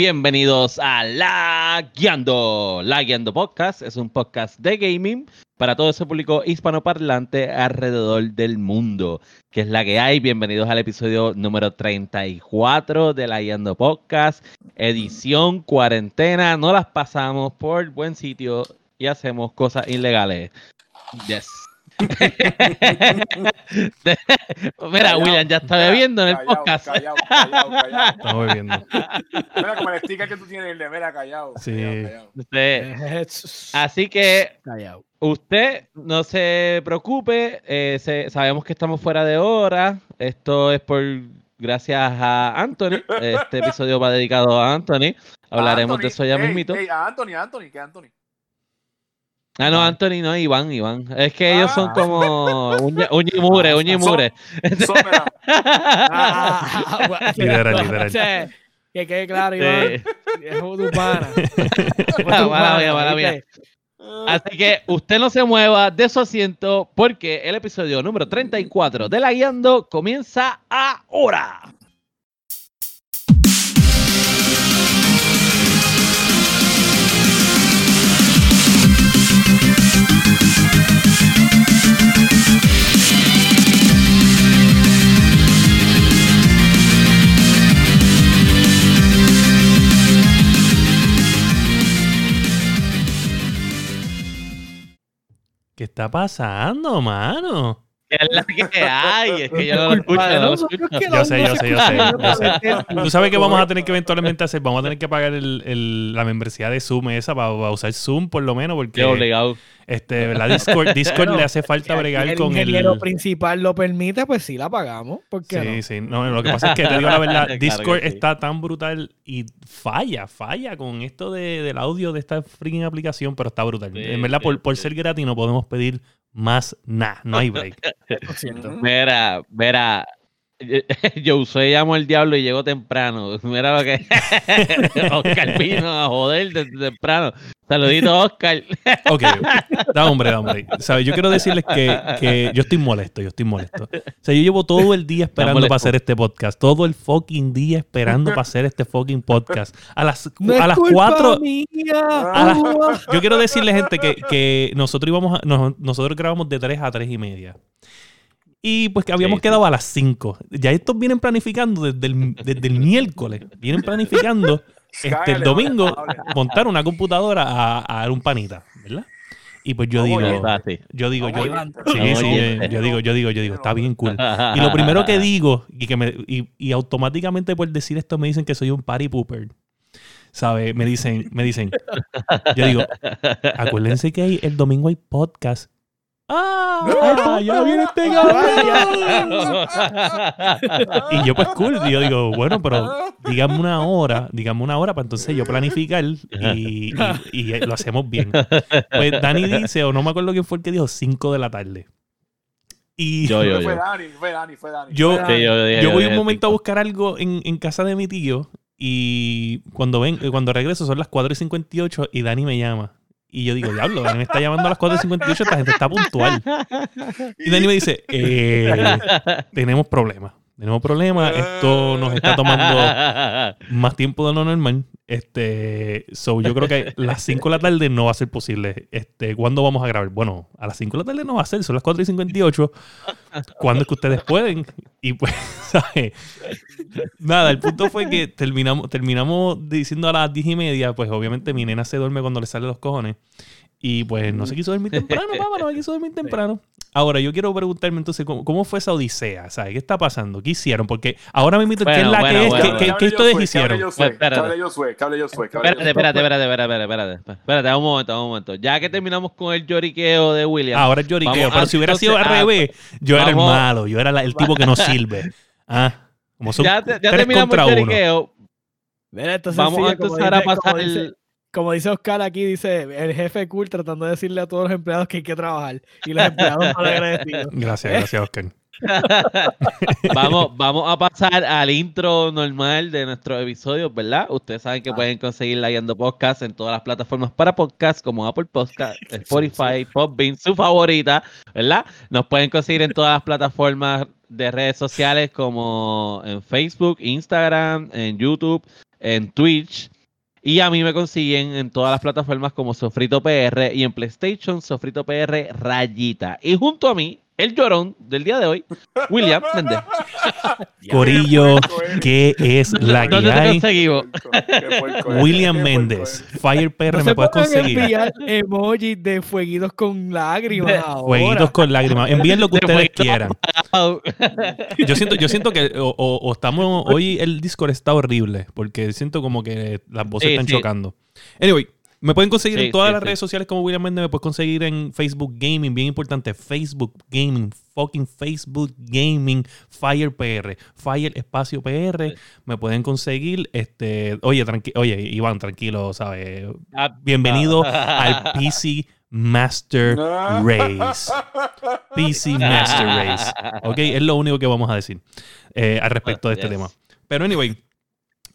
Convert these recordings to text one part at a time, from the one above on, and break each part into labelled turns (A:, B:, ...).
A: bienvenidos a La Guiando. La Guiando Podcast es un podcast de gaming para todo ese público hispanoparlante alrededor del mundo. Que es la que hay. Bienvenidos al episodio número 34 de La Guiando Podcast, edición cuarentena. No las pasamos por buen sitio y hacemos cosas ilegales. Yes. Mira, William ya está bebiendo en el podcast.
B: Callado, callado, callado.
C: Estamos bebiendo.
B: Mira, como el sticker que tú tienes, el de mira, callado.
C: Sí.
A: Así que usted no se preocupe. eh, se- sabemos que estamos fuera de hora. Esto es por gracias a Anthony. Este episodio va dedicado a Anthony. Hablaremos
B: Anthony,
A: de eso ya
B: ey,
A: mismito.
B: a Anthony, a Anthony, que Anthony.
A: Ah, no, Anthony no, Iván, Iván. Es que ellos son
B: Ah.
A: como uña uña y mugre, uña y mugre.
B: So, mira,
D: Ah, bueno, o sea, Que quede claro,
A: Sí.
D: Iván. Es tu pana.
A: Ah, mala mía, mala mía. Así que usted no se mueva de su asiento porque el episodio número 34 de La Guiando comienza ahora.
C: ¿Qué está pasando, mano?
A: Es la que hay, es que yo no lo escucho, no lo escucho.
C: Yo sé, yo sé, yo sé, yo sé. Tú sabes que vamos a tener que eventualmente hacer, vamos a tener que pagar el, el- la membresía de Zoom esa para, para usar Zoom por lo menos,
A: Qué
C: porque
A: obligado.
C: este, ¿verdad? Discord, Discord le hace falta
D: Si
C: bregar
D: el
C: con el.
D: ingeniero principal lo permite, pues sí la pagamos. ¿Por qué
C: Sí,
D: no?
C: sí. No, lo que pasa es que te digo la verdad,
A: Claro
C: Discord
A: sí.
C: está tan brutal y falla, falla con esto de- del audio de esta freaking aplicación, pero está brutal.
A: Sí,
C: en verdad,
A: sí,
C: por, por ser gratis no podemos pedir más nada, no hay break.
D: Lo siento.
B: Ujú.
A: Mira, mira. Yo usé llamo al diablo y llegó temprano. Mira lo que. Oscar vino a joder desde temprano. Saludito, Oscar.
C: Ok, da hombre, da hombre. ¿Sabes? Yo quiero decirles que, que yo estoy molesto, yo estoy molesto. O sea, yo llevo todo el día esperando para hacer este podcast. Todo el fucking día esperando para hacer este fucking podcast. A las,
D: No
C: a las
D: culpa
C: 4.
D: mía.
C: A las- yo quiero decirle, gente, que, que nosotros íbamos a- nos- nosotros grabamos de 3 a 3 y media. Y pues que habíamos
A: Sí, sí.
C: quedado a las 5. Ya estos vienen planificando desde el, desde el miércoles. Vienen planificando este, el domingo montar una computadora a, a dar un panita, ¿verdad? Y pues yo
B: Vamos,
C: digo, yo digo, yo, sí, sí,
A: oye.
C: yo, digo, yo digo, yo digo, está bien cool. Y lo primero que digo, y que me, y, y automáticamente por decir esto me dicen que soy un party pooper. ¿Sabe? Me dicen, me dicen. Yo digo, acuérdense que hay- el domingo hay podcast. ¡Ah! ¡Ya viene este cabrón! Y yo, pues cool. Y yo digo, bueno, pero díganme una hora, díganme una hora para entonces yo planificar y, y- y lo hacemos bien. Pues Dani dice, o no me acuerdo quién fue el que dijo, 5 de la tarde. Y
A: Yo, yo,
B: Fue
A: yo.
B: Dani, fue Dani, fue Dani.
C: Yo-
B: Fue
A: Sí,
B: Dani.
A: yo, dije-
C: yo voy un momento a buscar algo en, en casa de mi tío y cuando ven, eh, cuando regreso son las 4 y 58 y Dani me llama. Y yo digo, diablo, Dani me está llamando a las 4 y 58, esta gente está puntual. Y Dani me dice, eh, tenemos problemas. Tenemos problemas, esto nos está tomando más tiempo de lo normal. Este, so yo creo que las 5 de la tarde no va a ser posible. Este, ¿cuándo vamos a grabar? Bueno, a las 5 de la tarde no va a ser, son las 4 y 58. ¿Cuándo es que ustedes pueden? Y pues, ¿sabes? Nada, el punto fue que terminamos, terminamos diciendo a las 10 y media, pues obviamente mi nena se duerme cuando le salen los cojones. Y pues no se quiso dormir temprano, papá, no se quiso dormir temprano. Ahora, yo quiero preguntarme entonces, ¿cómo, cómo fue esa odisea? ¿Sabes? ¿Qué está pasando? ¿Qué hicieron? Porque ahora me invito, ¿qué es
A: Bueno,
C: la
A: bueno,
C: que es?
A: bueno,
C: ¿Qué,
A: bueno.
C: qué- ustedes hicieron?
A: Espérate.
B: que hable Josué, que hable Josué, que hable
A: Espérate, espérate, espérate, espérate, espérate, espérate, un momento, un momento. Ya que terminamos con el lloriqueo de William,
C: Ahora es lloriqueo,
A: Vamos,
C: pero
A: ah,
C: si hubiera sido al
A: ah,
C: revés, yo era el malo, yo era el tipo que no sirve. Ah, como son
A: ya, te- ya
C: tres
A: terminamos
C: contra
A: el
C: uno.
A: lloriqueo,
D: Mira, esto es
A: vamos
D: sencillo,
A: a empezar a pasar
D: dice-
A: el...
D: Como dice Oscar aquí, dice el jefe cool tratando de decirle a todos los empleados que hay que trabajar. Y los empleados mal agradecidos.
C: Gracias, gracias, Oscar.
A: vamos, vamos a pasar al intro normal de nuestros episodios, ¿verdad? Ustedes saben que
D: Ah.
A: pueden conseguir la Yendo Podcast en todas las plataformas para podcast, como Apple Podcast, Spotify, Podbean, su favorita, ¿verdad? Nos pueden conseguir en todas las plataformas de redes sociales como en Facebook, Instagram, en YouTube, en Twitch. Y a mí me consiguen en todas las plataformas como Sofrito PR y en PlayStation Sofrito PR Rayita. Y junto a mí, el llorón del día de hoy, William Méndez.
C: Corillo,
B: Qué
C: ¿qué es la que
A: ¿Dónde te
C: hay?
B: es.
C: William Méndez,
B: es.
C: Fire PR,
D: No
C: me puedes conseguir.
D: enviar emojis de fueguitos con lágrimas ahora.
C: Jueguitos con lágrimas. Envíen lo que
A: De
C: ustedes
A: fueguitos
C: quieran. Yo siento, yo siento que o, o- o estamos. Hoy el Discord está horrible. Porque siento como que las voces
A: Sí,
C: están
A: sí.
C: chocando. Anyway, me pueden conseguir
A: Sí,
C: en todas
A: sí,
C: las
A: sí.
C: redes sociales como William Méndez. Me puedes conseguir en Facebook Gaming. Bien importante. Facebook Gaming. Fucking Facebook Gaming. Fire PR. Fire Espacio PR. Me pueden conseguir. Este. Oye, tranqui oye, Iván, tranquilo, ¿sabes?
A: Ah,
C: Bienvenido al PC Master. Race. PC Master Race. Ok, es lo único que vamos a decir eh, al respecto de este
A: Yes.
C: tema. Pero anyway,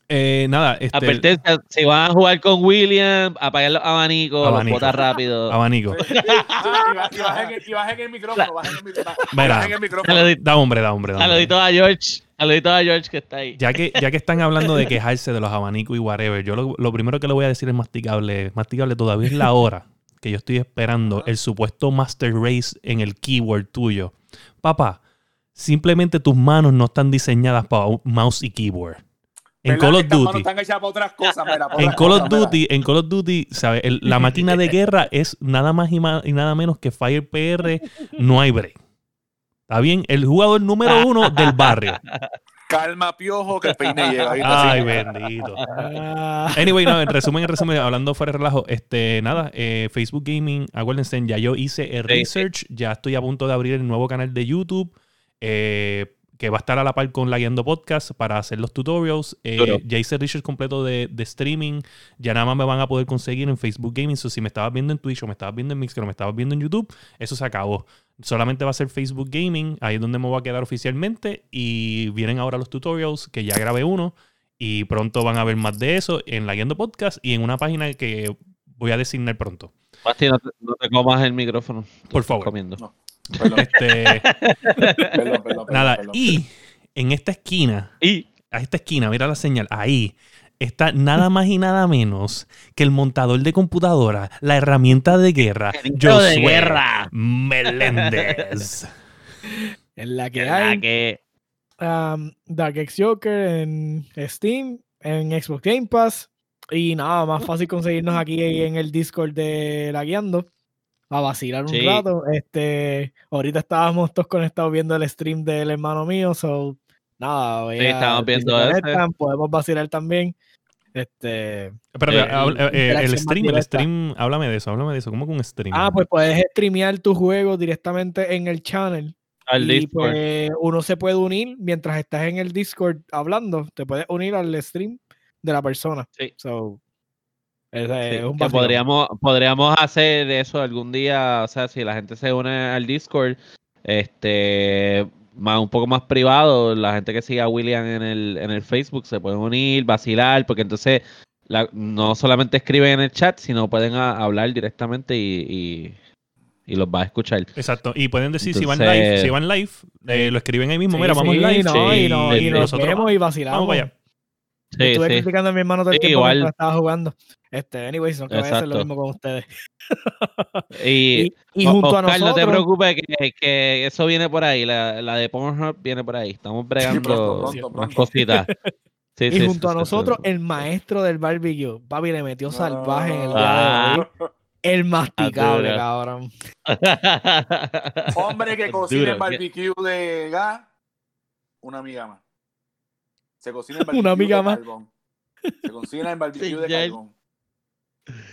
C: eh, nada, este,
A: Advertencia, si van a jugar con William, apagar los abanicos,
C: Abanico.
A: los botas rápido.
C: abanico.
B: Y ba- y bajen el- y bajen el micrófono, bajen el micrófono.
C: Mira.
B: Bajen el micrófono.
A: Saludito,
C: Da hombre, da hombre, da hombre.
A: saludito a George. Saludito a George que está ahí.
C: Ya que, ya que están hablando de quejarse de los abanicos y whatever, yo lo, lo primero que le voy a decir es masticable. Masticable, todavía es la hora que yo estoy esperando el supuesto Master Race en el keyboard tuyo. Papá, simplemente tus manos no están diseñadas para mouse y keyboard. En. Call of Duty.
B: Están hechas para otras cosas, mira, para
C: En
B: otras
C: Call of
B: cosas, mira.
C: Duty, en Call of Duty, ¿sabes? El- la máquina de guerra es nada más y, nada menos que Fire PR, no hay break. ¿Está bien? El jugador número uno del barrio.
B: Calma, piojo, que el peine llega.
C: Ay, bendito.
D: Ah,
C: Anyway, no, en resumen, en resumen, hablando fuera de relajo, este, nada, eh, Facebook Gaming, acuérdense, ya yo hice el research, ya estoy a punto de abrir el nuevo canal de YouTube, eh, que va a estar a la par con la Guiando Podcast para hacer los tutorials. Eh, ya hice el research completo de, de streaming, ya nada más me van a poder conseguir en Facebook Gaming. So, si me estabas viendo en Twitch o me estabas viendo en Mixer o me estabas viendo en YouTube, eso se acabó. Solamente va a ser Facebook Gaming, ahí es donde me voy a quedar oficialmente. Y vienen ahora los tutorials, que ya grabé uno. Y pronto van a ver más de eso en la Guiando Podcast y en una página que voy a designar pronto.
A: Basti, no te, no te comas el micrófono.
C: Por favor.
A: Comiendo.
B: No. Perdón,
C: Este,
B: perdón, perdón, perdón,
C: nada,
B: perdón.
C: y en esta esquina,
A: Y
C: a esta esquina, mira la señal, ahí está nada más y nada menos que el montador de computadora, la herramienta de guerra, Josué
A: guerra.
C: Meléndez.
D: en la que
A: la
D: hay
A: que.
D: um, Dark X Joker en Steam, en Xbox Game Pass. Y nada, más fácil conseguirnos aquí en el Discord de La Guiando. A vacilar un
A: Sí.
D: rato. Este, ahorita estábamos todos conectados viendo el stream del hermano mío. So, nada,
A: Sí,
D: si
A: viendo ese.
D: conectan, Podemos vacilar también. Este,
C: Espérate,
A: Eh,
C: eh, eh, el stream, el stream, háblame de eso, háblame de eso, ¿cómo que un stream?
D: ah, pues puedes streamear tu juego directamente en el channel.
A: Al
D: y
A: Discord.
D: pues uno se puede unir mientras estás en el Discord hablando, te puedes unir al stream de la persona.
A: Sí.
D: So, ese
A: Sí,
D: es un
A: que podríamos, podríamos hacer eso algún día, o sea, si la gente se une al Discord, este, más, un poco más privado, la gente que siga a William en el, en el Facebook se pueden unir, vacilar, porque entonces la- no solamente escriben en el chat, sino pueden a- hablar directamente y, y, y los va a escuchar.
C: Exacto, y pueden decir si van live, si van live, eh, lo escriben ahí mismo,
D: Sí,
C: mira, vamos
D: sí,
C: live.
D: no,
A: sí,
D: y, no- y nos
C: nosotros
D: vemos y vacilamos.
C: Vamos para allá.
D: Estuve
A: sí.
D: criticando a mi hermano todo el
A: Sí,
D: tiempo
A: igual.
D: estaba jugando. Este, anyways, no que voy a hacer lo mismo con ustedes.
A: Y,
D: Y, y junto a
A: Oscar, no te
D: nosotros,
A: preocupes que, que eso viene por ahí, la, la de Pornhub viene por ahí. Estamos bregando
B: pronto, pronto,
A: unas
B: pronto.
A: cositas. Sí,
D: y
A: sí,
D: junto
A: sí,
D: a
A: sí,
D: nosotros,
A: sí.
D: el maestro del barbecue, papi, le metió salvaje en el día
A: Ah.
D: El masticable,
A: dura.
D: cabrón.
B: Hombre que cocina el barbecue de gas, una amiga más. Se cocina el barbecue
D: Una amiga
B: de
D: más.
B: carbón. Se cocina el barbecue de carbón.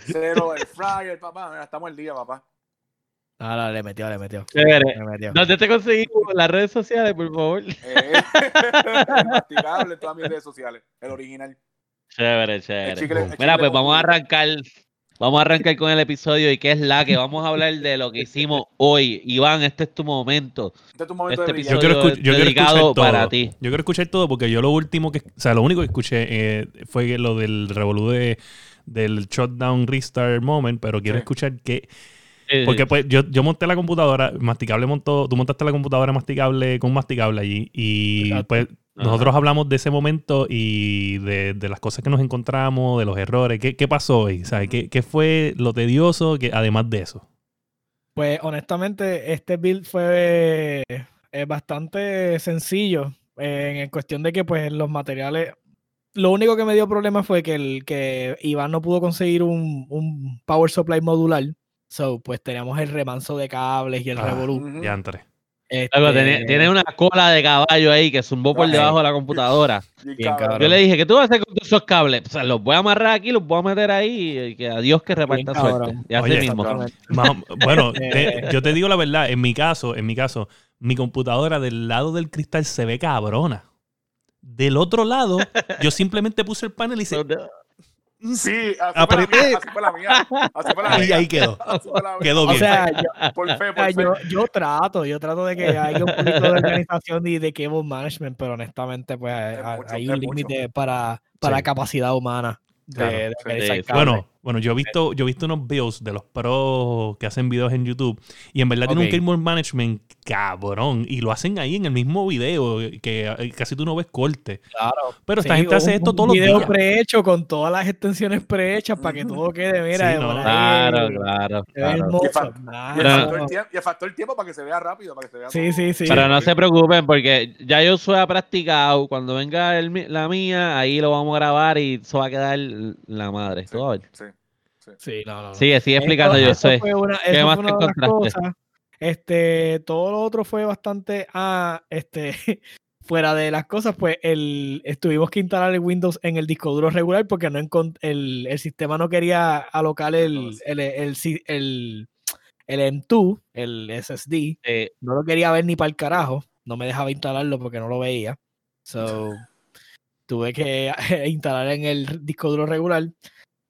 B: Cero el fryer, papá. Mira, estamos al día, papá.
D: Ahora le metió, le metió.
A: Chévere.
D: Le metió.
A: ¿Dónde te conseguimos? En las redes sociales, por favor.
B: Eh, el masticable en todas mis redes sociales. El original.
A: Chévere,
B: El
A: chévere.
B: chicle- el
A: Mira,
B: chicle
A: pues vamos a arrancar. Vamos a arrancar con el episodio y qué es la que vamos a hablar de lo que hicimos hoy. Iván, este es tu momento.
B: Este es tu momento
A: Este
B: de
C: Yo quiero,
A: Episodio
C: yo quiero
A: dedicado
C: escuchar todo.
A: para ti.
C: Yo quiero escuchar todo porque yo lo último que, o sea, lo único que escuché eh, fue lo del revolú de, del shutdown restart moment, pero quiero
B: Sí.
C: escuchar que
A: Eh,
C: porque pues yo, yo monté la computadora, masticable montó, tú montaste la computadora masticable con masticable allí y
D: Exacto.
C: pues nosotros hablamos de ese momento y de, de las cosas que nos encontramos, de los errores. ¿Qué, qué pasó hoy? ¿Sabes? ¿Qué, ¿Qué fue lo tedioso que, además de eso?
D: Pues honestamente, este build fue eh, bastante sencillo eh, en cuestión de que pues los materiales... Lo único que me dio problema fue que, el, que Iván no pudo conseguir un, un power supply modular. So, pues teníamos el remanso de cables y el
C: Ah,
D: revolú. Este,
A: tiene, tiene una cola de caballo ahí que zumbó por debajo de la computadora.
B: Bien
D: Bien.
A: Yo le dije, ¿qué tú vas a hacer con esos cables? O sea, los voy a amarrar aquí, los voy a meter ahí y que a Dios que reparta
D: cabrón.
A: suerte. Y así
C: Oye,
A: mismo.
C: Bueno, te- yo te digo la verdad, en mi caso, en mi caso, mi computadora del lado del cristal se ve cabrona. Del otro lado, yo simplemente puse el panel y se...
B: Sí, así fue, la mía, así fue la mía. Así fue la mía.
C: Y ahí quedó. Quedó
D: O
C: bien.
D: sea, yo,
B: Por fe,
D: o sea,
B: por fe.
D: yo, yo trato, yo trato de que haya un poquito de organización y de cable management, pero honestamente, pues hay,
B: mucho,
D: un límite para, para
C: Sí.
D: capacidad humana de,
C: Claro,
D: de.
C: Bueno, bueno, yo he visto, yo he visto unos videos de los pros que hacen videos en YouTube y en verdad tiene
D: Ok.
C: un cable management cabrón y lo hacen ahí en el mismo video que eh, casi tú no ves corte.
D: claro.
C: Pero esta
D: Sí,
C: gente hace
D: un-
C: esto
D: un
C: todos los
D: video
C: días.
D: prehecho con todas las extensiones prehechas para que todo quede, mira,
C: Sí, no,
A: Claro, claro. claro.
B: Y fa-
D: Nah,
B: Y el,
A: Pero-
B: factor el tiempo, y el factor tiempo para que se vea rápido, para que se vea
D: Sí,
B: todo.
D: sí, sí.
A: Pero no se preocupen porque ya yo soy practicado. Cuando venga el mi- la mía, ahí lo vamos a grabar y eso va a quedar la madre. A ver.
B: Sí.
D: Sí, no, no, no.
A: Sigue, sigue explicando, yo sé.
D: fue una,
A: ¿Qué más
D: fue
A: te encontraste?
D: Este, todo lo otro fue bastante, ah, este, fuera de las cosas, pues el, estuvimos que instalar el Windows en el disco duro regular porque no el, el sistema no quería alocar el, el, el, si- el, el M2, el SSD,
A: Eh,
D: no lo quería ver ni para el carajo, no me dejaba instalarlo porque no lo veía. So, tuve que instalar en el disco duro regular.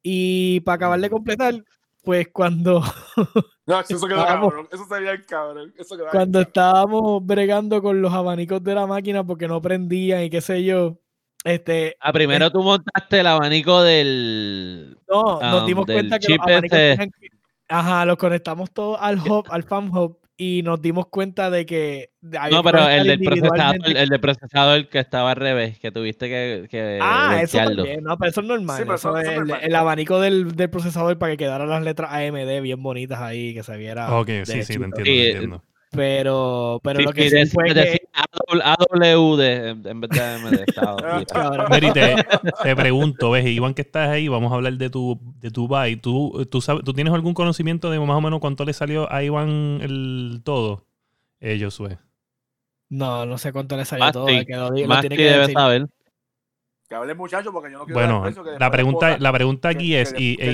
D: Y para acabar de completar, pues cuando,
B: No, eso quedó cabrón. Eso sería el cabrón. Eso quedó
D: cuando estábamos bregando con los abanicos de la máquina porque no prendían y qué sé yo, este,
A: ah, primero tú montaste el abanico del.
D: no, nos
A: Um,
D: dimos cuenta que los abanicos tenían que- ajá, los conectamos todos al hub, al fan hub y nos dimos cuenta de que había
A: No, pero el del procesador, el del procesador que estaba al revés, que tuviste que, que
D: Ah, eso también, no, pero eso es normal.
B: Sí, pero
D: eso es el,
B: normal.
D: el abanico del, del procesador para que quedaran las letras AMD bien bonitas ahí, que se viera.
C: Ok, sí, sí, te entiendo,
A: Sí,
C: te entiendo.
D: Pero, pero
A: Sí,
D: lo que sí
A: dec-
D: fue que,
A: decía AW de, en vez de AMD.
C: te, te pregunto, ves, Iván, que estás ahí, vamos a hablar de tu, de tu buy. ¿Tú, tú, sabes, ¿Tú tienes algún conocimiento de más o menos cuánto le salió a Iván el todo? Eh, Josué.
D: no, no sé cuánto le salió todo.
A: sí,
D: que lo, lo
A: Más
D: tiene
A: que
D: que
A: debe
D: decir.
A: saber.
B: Que hable el muchacho porque yo no quiero dar
C: Bueno, la pregunta, la pregunta aquí
B: que-
C: es,
B: que-
C: y,
B: que
C: e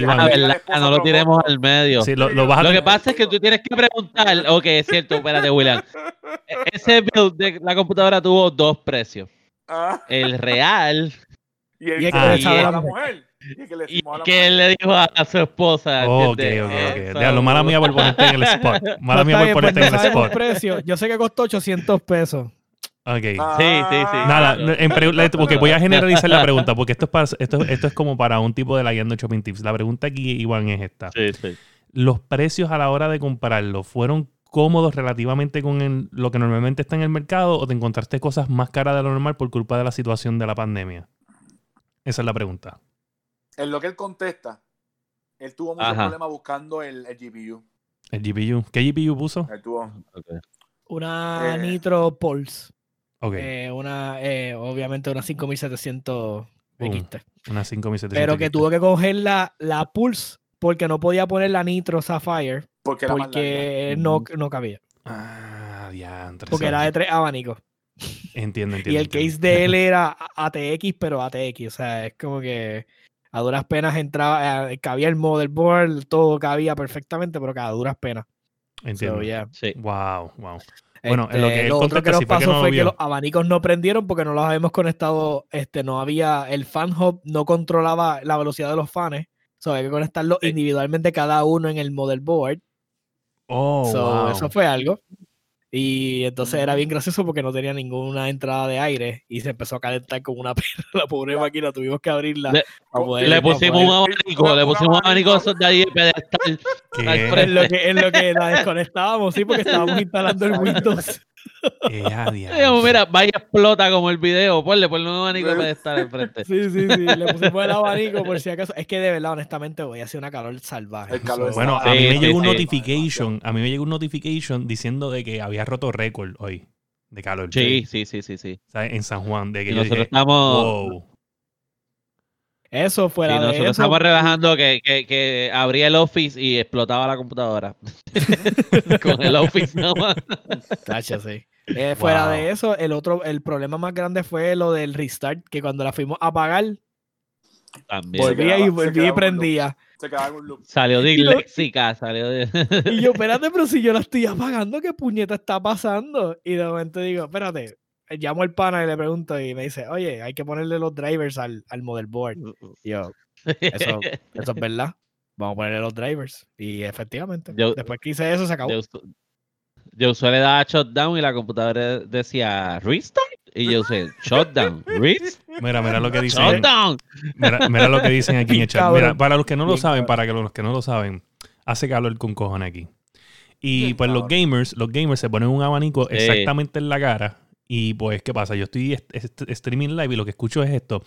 A: No lo tiremos al medio.
C: sí, lo, lo vas a
A: Lo que pasa es que tú tienes que preguntar, ok, es cierto, espérate, William. Ese build de la computadora tuvo dos precios.
B: Ah,
A: El real
B: y el
D: Y el
B: que le a la mujer. Y el que le
A: y
B: decimos a la
A: que
B: mujer.
A: él le dijo a, a su esposa.
C: Ok, ok, ok. Diablo, mala mía por ponerte en el spot. Mala mía por
D: pues
C: ponerte
D: no
C: en el spot.
D: precio. Yo sé que costó 800 pesos.
C: Ok.
B: Ah,
A: Sí, sí, sí.
C: Nada,
A: claro.
C: en voy a generalizar la pregunta, porque esto es, para, esto, esto es como para un tipo de la guiando shopping tips. La pregunta aquí, Iván, es esta.
A: Sí, sí.
C: ¿Los precios a la hora de comprarlo fueron cómodos relativamente con el- lo que normalmente está en el mercado o te encontraste cosas más caras de lo normal por culpa de la situación de la pandemia? Esa es la pregunta.
B: En lo que él contesta, él tuvo mucho
A: Ajá.
B: problema buscando el, el GPU.
C: El GPU. ¿Qué GPU puso?
B: Él tuvo.
D: Una
B: Eh.
D: Nitro Pulse.
C: Ok,
D: eh, una, eh, obviamente una 5700
C: Boom.
D: XT.
C: una 5700.
D: Pero que
C: XT.
D: tuvo que coger la, la Pulse porque no podía poner la Nitro Sapphire
B: Porque
D: porque no, no cabía.
C: Ah, diantre.
D: Porque era de tres abanicos.
C: Entiendo, entiendo.
D: Y el
C: entiendo.
D: case de él era ATX, pero ATX. O sea, es como que a duras penas entraba, eh, cabía el motherboard, todo cabía perfectamente, pero que a duras penas.
C: Entiendo.
D: So, yeah.
A: Sí.
C: Wow, wow. Bueno, en lo
D: Este,
C: que
D: lo otro que nos
C: que
D: pasó
C: no
D: fue que los abanicos no prendieron porque no los habíamos conectado, este, no había, el fan hub no controlaba la velocidad de los fans. So, había que conectarlos
A: Sí.
D: individualmente cada uno en el motherboard.
C: Oh,
D: So,
C: wow.
D: Eso fue algo. Y entonces era bien gracioso porque no tenía ninguna entrada de aire y se empezó a calentar como una perra la pobre máquina. Tuvimos que abrirla.
A: Le-
D: para poder-
A: Le pusimos un abanico, le pusimos un abanico de ahí de pedestal.
D: En lo que, en lo que la desconectábamos, sí, porque estábamos instalando el Windows.
C: Eh, a diablo.
A: Digamos, mira, vaya explota como el video. Ponle, ponle un abanico para estar enfrente.
D: Sí, sí, sí. Le pusimos el abanico por si acaso. Es que de verdad, honestamente, voy a hacer una calor salvaje.
B: El calor
D: So,
C: Bueno, a mí
A: Sí,
C: me
A: sí,
C: llegó un
A: sí.
C: notification, a mí me llegó un notification diciendo de que había roto récord hoy de calor.
A: Sí, sí, sí, sí, sí.
C: ¿sabes? En San Juan, de que
A: Y
C: yo
A: nosotros
C: dije,
A: estamos,
C: wow.
D: Eso fuera de
A: nosotros
D: eso.
A: estamos relajando que, que, que abría el Office y explotaba la computadora. Con el Office nada más.
D: Tacho, sí. Eh, fuera
C: Wow.
D: de eso, el otro, el problema más grande fue lo del restart, que cuando la fuimos a apagar,
A: También.
D: Volvía
B: quedaba-
D: y volvía y prendía.
B: Se quedaba en un loop.
A: Salió disléxica, salió de...
D: Y yo, espérate, pero si yo la estoy apagando, ¿qué puñeta está pasando? Y de momento digo, espérate, llamo al pana y le pregunto y me dice, oye, hay que ponerle los drivers al, al motherboard. Y yo, eso, eso es verdad. Vamos a ponerle los drivers. Y efectivamente,
A: Yo-
D: después que hice eso, se acabó.
A: Yo, yo usé le daba shutdown y la computadora decía restart. Y yo usé shutdown, restart,
C: Mira, mira lo que dicen.
A: shutdown.
C: Mira, mira lo que dicen aquí en el chat. Mira, para los que no lo saben, para que los que no lo saben, hace calor con cojones aquí. Y pues los gamers, los gamers se ponen un abanico exactamente en la cara. Y pues, ¿qué pasa? Yo estoy est- est- streaming live y lo que escucho es esto.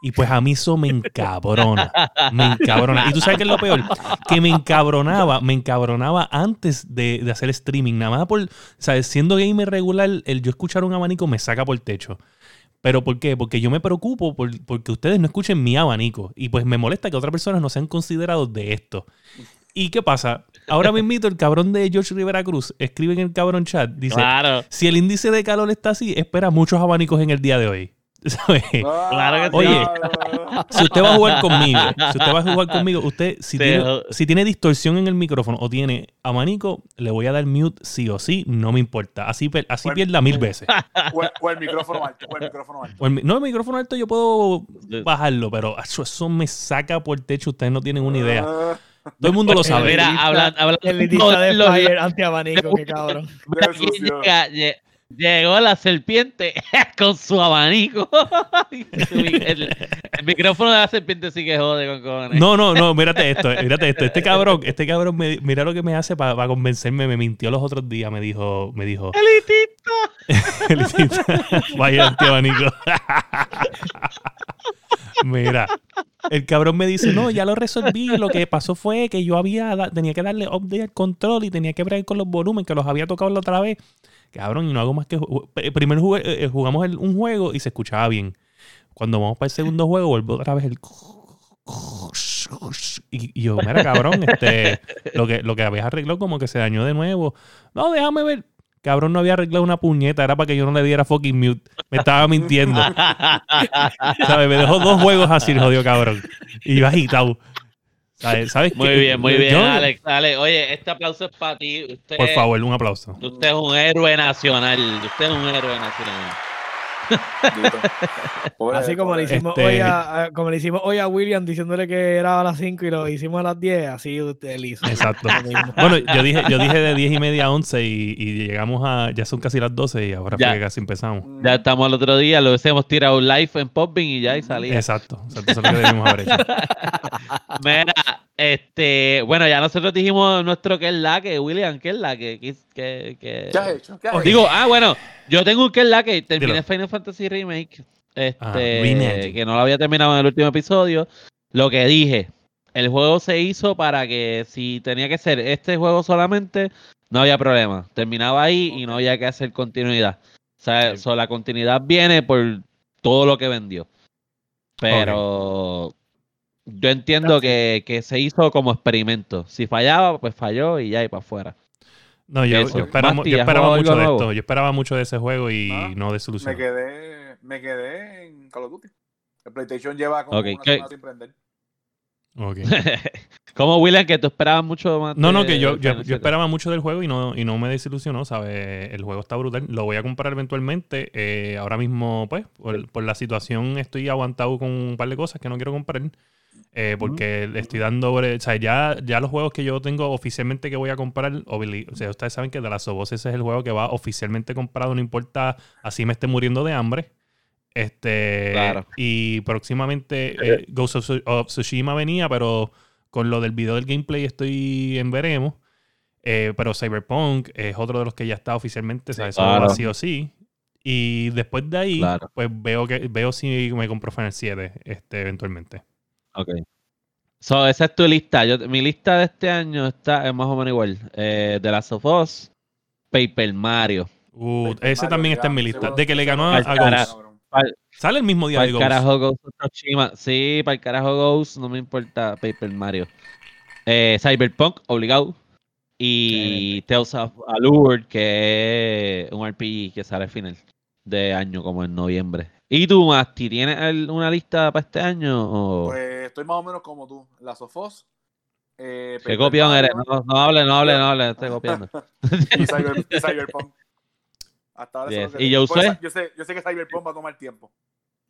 C: Y pues a mí eso me encabrona. Me encabrona. Y tú sabes qué es lo peor? Que me encabronaba, me encabronaba antes de, de hacer streaming. Nada más por, ¿sabes? Siendo gamer regular, el yo escuchar un abanico me saca por el techo. ¿Pero por qué? Porque yo me preocupo por, porque ustedes no escuchen mi abanico. Y pues me molesta que otras personas no sean considerados de esto. ¿Y qué pasa? Ahora me invito, el cabrón de George Rivera Cruz escribe en el cabrón chat, dice,
A: Claro.
C: si el índice de calor está así, espera muchos abanicos en el día de hoy.
A: Claro que sí.
C: Oye, Si usted va a jugar conmigo, si usted va a jugar conmigo, usted, si,
A: Sí,
C: tiene,
A: o-
C: si tiene distorsión en el micrófono o tiene abanico, le voy a dar mute sí o sí, no me importa. Así, así pierda mil veces.
B: O el, o el micrófono alto, o el micrófono alto.
C: O el mi- no, el micrófono alto yo puedo bajarlo, pero eso, eso me saca por el techo, ustedes no tienen una idea. Todo el mundo lo sabe.
A: Mira, hablan, hablan
D: El listista de
A: los-
D: Fire anti-abanico, qué cabrón.
A: llega- lle- llegó la serpiente con su abanico. el, el micrófono de la serpiente sí que jode con cojones.
C: No, no, no, mírate esto, mírate esto. Este cabrón, este cabrón, me- mira lo que me hace para convencerme. Me mintió los otros días, me dijo, me dijo,
A: Elitista.
C: Vaya antiabanico. Mira, el cabrón me dice, no, ya lo resolví. Lo que pasó fue que yo había tenía que darle update al control y tenía que bregar con los volúmenes que los había tocado la otra vez. Cabrón, y no hago más que... eh, Primero jugué- eh, jugamos el- un juego y se escuchaba bien. Cuando vamos para el segundo juego, vuelvo otra vez el... Y yo, mira, cabrón, este, lo que, lo que habías arreglado como que se dañó de nuevo. No, déjame ver. Cabrón no había arreglado una puñeta, era para que yo no le diera fucking mute. Me estaba mintiendo. ¿Sabes? Me dejó dos juegos así, el jodido cabrón. Y iba agitado. ¿Sabes? ¿Sabes
A: Muy
C: qué?
A: bien, muy bien,
C: Yo-
A: Alex. Alex, oye, este aplauso es para ti. Usted,
C: Por favor, un aplauso.
A: Usted es un héroe nacional. Usted es un héroe nacional.
D: Así como le hicimos
C: Este-
D: hoy a, a- como le hicimos hoy a William diciéndole que era a las 5 y lo hicimos a las 10, así usted le hizo.
C: Exacto.
D: Lo mismo.
C: Bueno, yo dije, yo dije de 10 y media a 11 y, y llegamos a. Ya son casi las 12 y ahora
A: Ya.
C: fue que casi empezamos.
A: Ya estamos al otro día, lo hubiésemos tirado live en Popbin y ya y salía.
C: Exacto. Exacto, Eso es lo que debimos haber hecho.
A: Mira, este, bueno, ya nosotros dijimos nuestro que es la que, William, que es la que, que, que, que-
B: ¿Qué has hecho? ¿Qué has hecho?
A: Digo, ah, bueno, yo tengo un que es la que terminé
C: Dilo.
A: Final Fantasy Remake, este,
C: Ah, remake.
A: que no lo había terminado en el último episodio. Lo que dije, el juego se hizo para que si tenía que ser este juego solamente, no había problema. Terminaba ahí y no había que hacer continuidad. O sea,
C: Ok.
A: so, la continuidad viene por todo lo que vendió. Pero yo entiendo que, que se hizo como experimento. Si fallaba, pues falló y ya y para afuera.
C: No, yo, yo esperaba, yo
A: ¿has
C: esperaba mucho de
A: nuevo?
C: esto. Yo esperaba mucho de ese juego y
B: Ah,
C: no de
B: Me quedé, me quedé en Call of Duty. El PlayStation lleva como
A: Ok,
B: una
A: ¿qué-
B: semana sin prender.
C: Ok.
A: como William, que tú esperabas mucho más.
C: No, no, que yo, yo, yo esperaba mucho del juego y no, y no me desilusionó, ¿sabes? El juego está brutal. Lo voy a comprar eventualmente. Eh, ahora mismo, pues, por, por la situación estoy aguantado con un par de cosas que no quiero comprar. Eh, porque le estoy dando... O sea, ya, ya los juegos que yo tengo oficialmente que voy a comprar... O sea, ustedes saben que de las Us ese es el juego que va oficialmente comprado. No importa así me esté muriendo de hambre. Este...
A: Claro.
C: Y próximamente eh, Ghost of, of Tsushima venía, pero con lo del video del gameplay estoy en veremos. Eh, pero Cyberpunk es otro de los que ya está oficialmente, o sea,
A: Sí,
C: eso
A: claro.
C: va sí o sí. Y después de ahí,
A: Claro.
C: pues veo que veo si me compro Final 7 este, eventualmente.
A: Ok. So, esa es tu lista. Yo, mi lista de este año está es más o menos igual. Eh, The Last of Us, Paper Mario.
C: Uh,
B: Paper
C: ese
B: Mario,
C: también está en mi lista. De que le ganó a, Ghost. Sale el mismo día
A: Para
C: de
A: el
C: Ghost.
A: carajo Ghost. Sí, para el carajo Ghost, no me importa Paper Mario. Eh, Cyberpunk, obligado. Y Tales of Allure, que es un RPG que sale al final de año, como en noviembre. ¿Y tú, Masti, tienes el- una lista para este año? O...
B: Pues estoy más o menos como tú. La Sofos. Eh,
A: ¿Qué copión eres? No, no hable, no hable, no hable, estoy copiando.
B: Y, Cyber- y Cyberpunk. Hasta ahora
A: Yes. ¿Y. Josué?
B: Pues, yo, sé, yo sé que Cyberpunk va a tomar tiempo.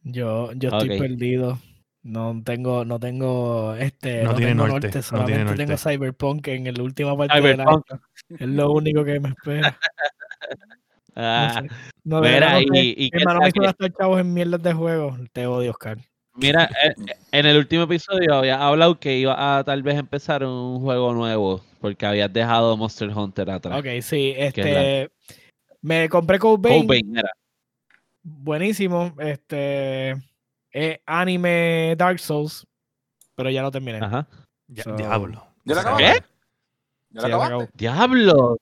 D: Yo, yo estoy perdido. No tengo, no tengo, este,
C: No
D: no,
C: tiene
D: tengo
C: norte,
D: norte,
C: no
D: solamente
C: tiene norte.
D: tengo Cyberpunk en la última parte
A: Cyberpunk.
D: Es lo único que me espera.
A: Ah,
D: No sé. No, de
A: mira, y,
D: hermano me gastar chavos en mierdas de juegos. Te odio, Oscar.
A: Mira, eh, en el último episodio había hablado que iba a tal vez empezar un juego nuevo, porque habías dejado Monster Hunter atrás.
D: Ok, sí,
A: es
D: este. Me compré Code Vein.
A: Code Vein era.
D: Buenísimo. Este. eh, anime Dark Souls. Pero ya lo terminé.
A: Ajá.
C: Ya-
D: So-
C: Diablo.
A: ¿Qué?
B: ¿Ya
D: Sí,
B: la
D: acabó.
A: Diablo,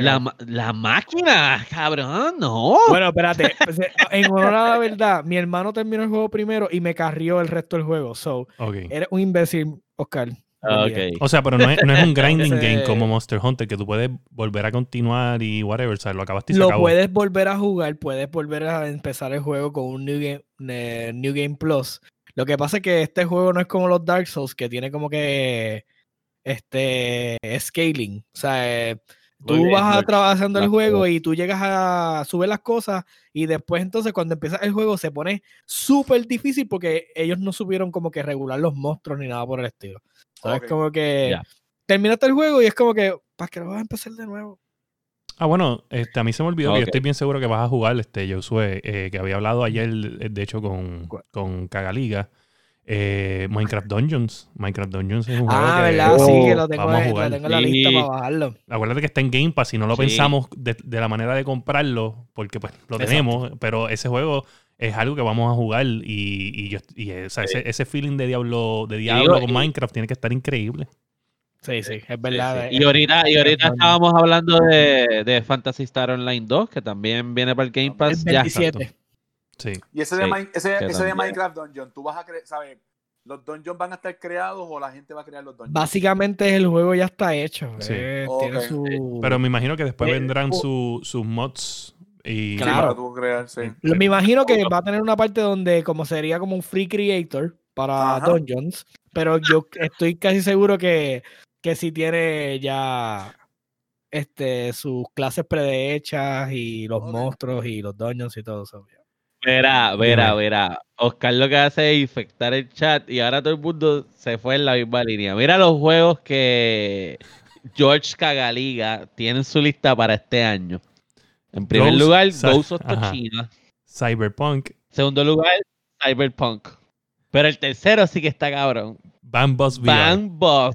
A: la, la máquina, cabrón, no.
D: Bueno, espérate. pues, eh, En honor a la verdad, mi hermano terminó el juego primero y me carrió el resto del juego. So,
C: Ok.
D: eres un imbécil, Oscar. Buen día.
A: ok.
C: O sea, pero no es, no es un grinding game como Monster Hunter, que tú puedes volver a continuar y whatever, ¿sabes? Lo acabaste y se
D: Lo
C: acabó.
D: puedes volver a jugar, puedes volver a empezar el juego con un New Game, eh, New Game Plus. Lo que pasa es que este juego no es como los Dark Souls, que tiene como que este scaling. O sea, eh, tú
A: bien,
D: vas a
A: George.
D: tra- haciendo el juego y tú llegas a subir las cosas y después entonces cuando empiezas el juego se pone súper difícil porque ellos no supieron como que regular los monstruos ni nada por el estilo. ¿Sabes? Como que
A: Ya.
D: terminaste el juego y es como que, ¿para qué lo vas a empezar de nuevo?
C: Ah, bueno, este, a mí se me olvidó que yo estoy bien seguro que vas a jugar, este, Josué, eh, que había hablado ayer, de hecho, con, con Cagaliga. Eh, Minecraft Dungeons. Minecraft Dungeons es un juego
D: Ah,
C: que
D: ¿verdad? sí, que lo
A: Oh,
D: tengo,
C: vamos a jugar.
D: lo tengo en la lista
A: Sí.
D: para bajarlo.
C: Acuérdate que está en Game Pass y no lo
A: Sí.
C: pensamos de, de la manera de comprarlo, porque pues lo
D: Exacto.
C: tenemos, pero ese juego es algo que vamos a jugar y, y yo, y, eh, o sea, ese, ese feeling de Diablo, de Diablo con Minecraft tiene que estar increíble.
D: Sí, sí, es verdad.
A: sí.
D: es-
A: Y ahorita, y ahorita estábamos hablando de, de Fantasy Star Online 2, que también viene para el Game Pass.
D: el
A: Ya.
D: 27.
C: Sí.
B: Y ese, de,
A: Sí,
B: Min- ese,
A: que
B: ese de
A: también.
B: Minecraft Dungeon, tú vas a creer, ¿sabes? ¿Los dungeons van a estar creados o la gente va a crear los dungeons?
D: Básicamente el juego ya está hecho.
C: Sí.
D: eh. Tiene su...
C: Pero me imagino que después
D: Eh,
C: vendrán
D: o-
C: su- sus mods y...
B: Sí,
D: Claro.
B: para tú crear,
D: Me imagino que va a tener una parte donde como sería como un free creator para
B: Ajá.
D: Dungeons, pero yo estoy casi seguro que, que sí tiene ya este sus clases predehechas y los
B: Ok.
D: monstruos y los dungeons y todo eso.
A: Verá, verá, verá. Oscar lo que hace es infectar el chat y ahora todo el mundo se fue en la misma línea. Mira los juegos que George Cagaliga tiene en su lista para este año. En primer
C: Ghost-
A: lugar, Ghost of. Tsushima.
C: Cyberpunk,
A: Segundo lugar, Cyberpunk. Pero el tercero sí que está cabrón.
C: Bambus VR.
A: Van Boss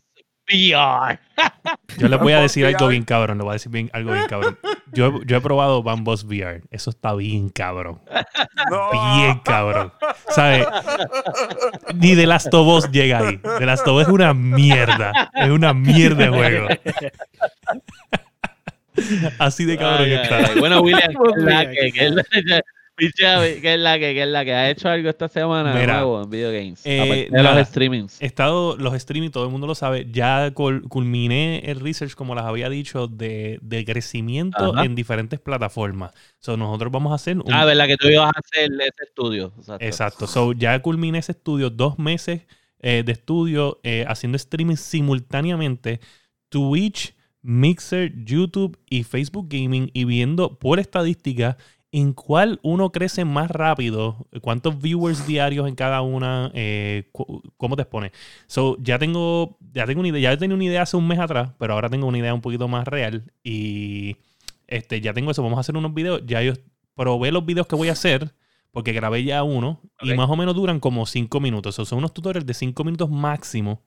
A: VR.
C: Yo les voy a decir algo bien cabrón, le voy a decir bien, algo bien cabrón. Yo, he- yo he probado Bambus VR. Eso está bien cabrón.
B: No.
C: Bien cabrón. ¿Sabes? Ni The Last of Us llega ahí. The Last of Us es una mierda. Es una mierda de juego. Así de cabrón
A: Ay,
C: que
A: ay,
C: está.
A: ay. Bueno, William, ¿qué es la que? ¿Qué es la que? ¿Ha hecho algo esta semana
C: Mira,
A: nuevo en video games?
C: eh,
A: de
C: nada.
A: los streamings.
C: He estado, los streaming, todo el mundo lo sabe, ya cul- culminé el research, como les había dicho, de, de crecimiento
A: Ajá.
C: en diferentes plataformas. So, nosotros vamos a hacer un,
A: Ah, ¿verdad que tú ibas a hacer ese estudio? Exacto.
C: Exacto. So, ya culminé ese estudio, dos meses eh, de estudio eh, haciendo streaming simultáneamente, Twitch, Mixer, YouTube y Facebook Gaming y viendo por estadística en cuál uno crece más rápido, cuántos viewers diarios en cada una, eh, cómo te expone. So, ya tengo, ya tengo una idea, ya tenía una idea hace un mes atrás, pero ahora tengo una idea un poquito más real y este, ya tengo eso. Vamos a hacer unos videos. Ya yo probé los videos que voy a hacer porque grabé ya uno y más o menos duran como 5 minutos. Son unos tutoriales de 5 minutos máximo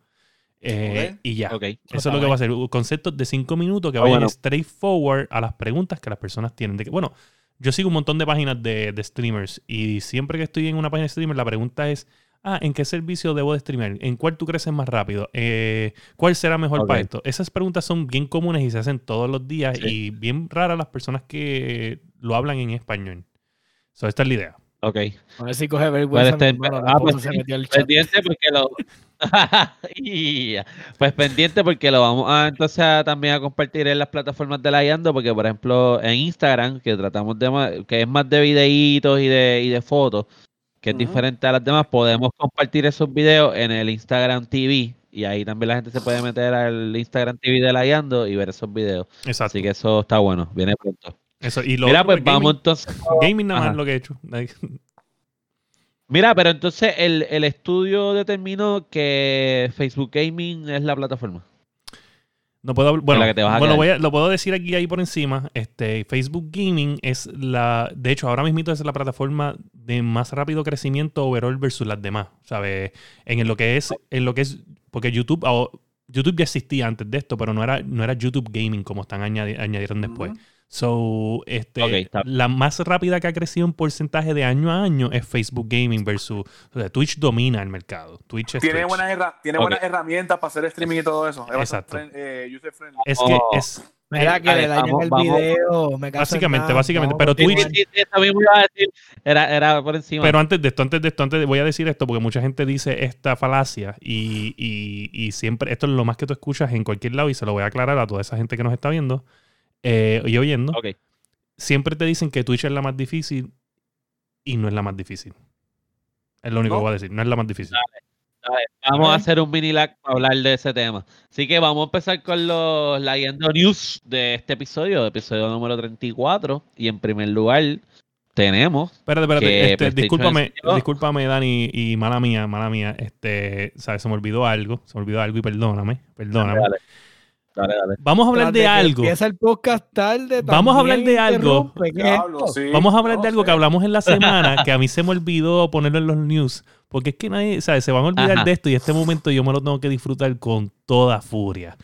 C: Eh. Y ya. Eso es lo que va a ser. Conceptos de cinco minutos que
A: Ah,
C: vayan
A: bueno.
C: straightforward a las preguntas que las personas tienen. De que, bueno, yo sigo un montón de páginas de, de streamers y siempre que estoy en una página de streamer, la pregunta es: ah, ¿en qué servicio debo de streamer? ¿En cuál tú creces más rápido? Eh, ¿Cuál será mejor para esto? Esas preguntas son bien comunes y se hacen todos los días
A: Sí.
C: y bien raras las personas que lo hablan en español. So, esta es la idea.
A: Ok.
D: A ver si coge vergüenza.
A: Pues, este, ah, pues
D: se metió al chat.
A: Pendiente porque lo. Pues pendiente porque lo vamos a entonces a- también a compartir en las plataformas de la Yando, porque por ejemplo en Instagram, que tratamos de que es más de videitos y de, y de fotos, que es diferente a las demás, podemos compartir esos videos en el Instagram TV. Y ahí también la gente se puede meter al Instagram TV de la Yando y ver esos videos.
C: Exacto.
A: Así que eso está bueno, viene pronto.
C: Eso. Y lo
A: Mira,
C: otro,
A: pues
C: gaming-
A: vamos entonces.
C: Gaming nada más lo que he hecho.
A: Mira, pero entonces el, el estudio determinó que Facebook Gaming es la plataforma.
C: No puedo bueno,
A: la que te vas a
C: bueno
A: quedar.
C: voy a- lo puedo decir aquí ahí por encima. Este, Facebook Gaming es la, de hecho, ahora mismo es la plataforma de más rápido crecimiento overall versus las demás, ¿sabes? En lo que es, en lo que es, porque YouTube, ah, YouTube ya existía antes de esto, pero no era, no era YouTube Gaming como están añadi- añadieron después. So, este, la más rápida que ha crecido en porcentaje de año a año es Facebook Gaming versus, o sea, Twitch domina el mercado. Twitch es
B: Tiene,
C: Twitch.
B: buenas, herra- tiene
A: Ok.
B: buenas herramientas para hacer streaming y todo eso. Es
C: Exacto.
B: eh, user friendly.
C: Es que
A: Oh.
C: es,
D: Mira que le dañan
A: vamos,
D: el
A: vamos.
D: video. Me
C: Básicamente,
D: nada,
C: básicamente,
D: vamos
C: pero Twitch-
D: continuar.
A: sí, sí, eso mismo iba a decir. Era, era por encima.
C: Pero antes de esto, antes de esto, antes de- voy a decir esto porque mucha gente dice esta falacia y, y- y siempre, esto es lo más que tú escuchas en cualquier lado y se lo voy a aclarar a toda esa gente que nos está viendo eh, y oyendo. Siempre te dicen que Twitch es la más difícil y no es la más difícil. Es lo único
B: ¿No?
C: que voy a decir, no es la más difícil.
A: Dale, Vamos a hacer un mini lag para hablar de ese tema. Así que vamos a empezar con los Leyendo News de este episodio, episodio número 34. Y en primer lugar, tenemos.
C: Espérate, espérate,
A: que
C: este, discúlpame, discúlpame, Dani, y mala mía, mala mía, este, sabes, se me olvidó algo, se me olvidó algo y perdóname, perdóname.
A: Dale, dale, dale.
C: Vamos a hablar
D: Tras
C: de algo.
D: Empieza el podcast tarde.
C: Vamos a hablar de algo. Vamos a hablar
B: No
C: de algo
B: sé.
C: que hablamos en la semana que a mí se me olvidó ponerlo en los news. Porque es que nadie, ¿sabes? Se van a olvidar
A: Ajá.
C: de esto y este momento yo me lo tengo que disfrutar con toda furia.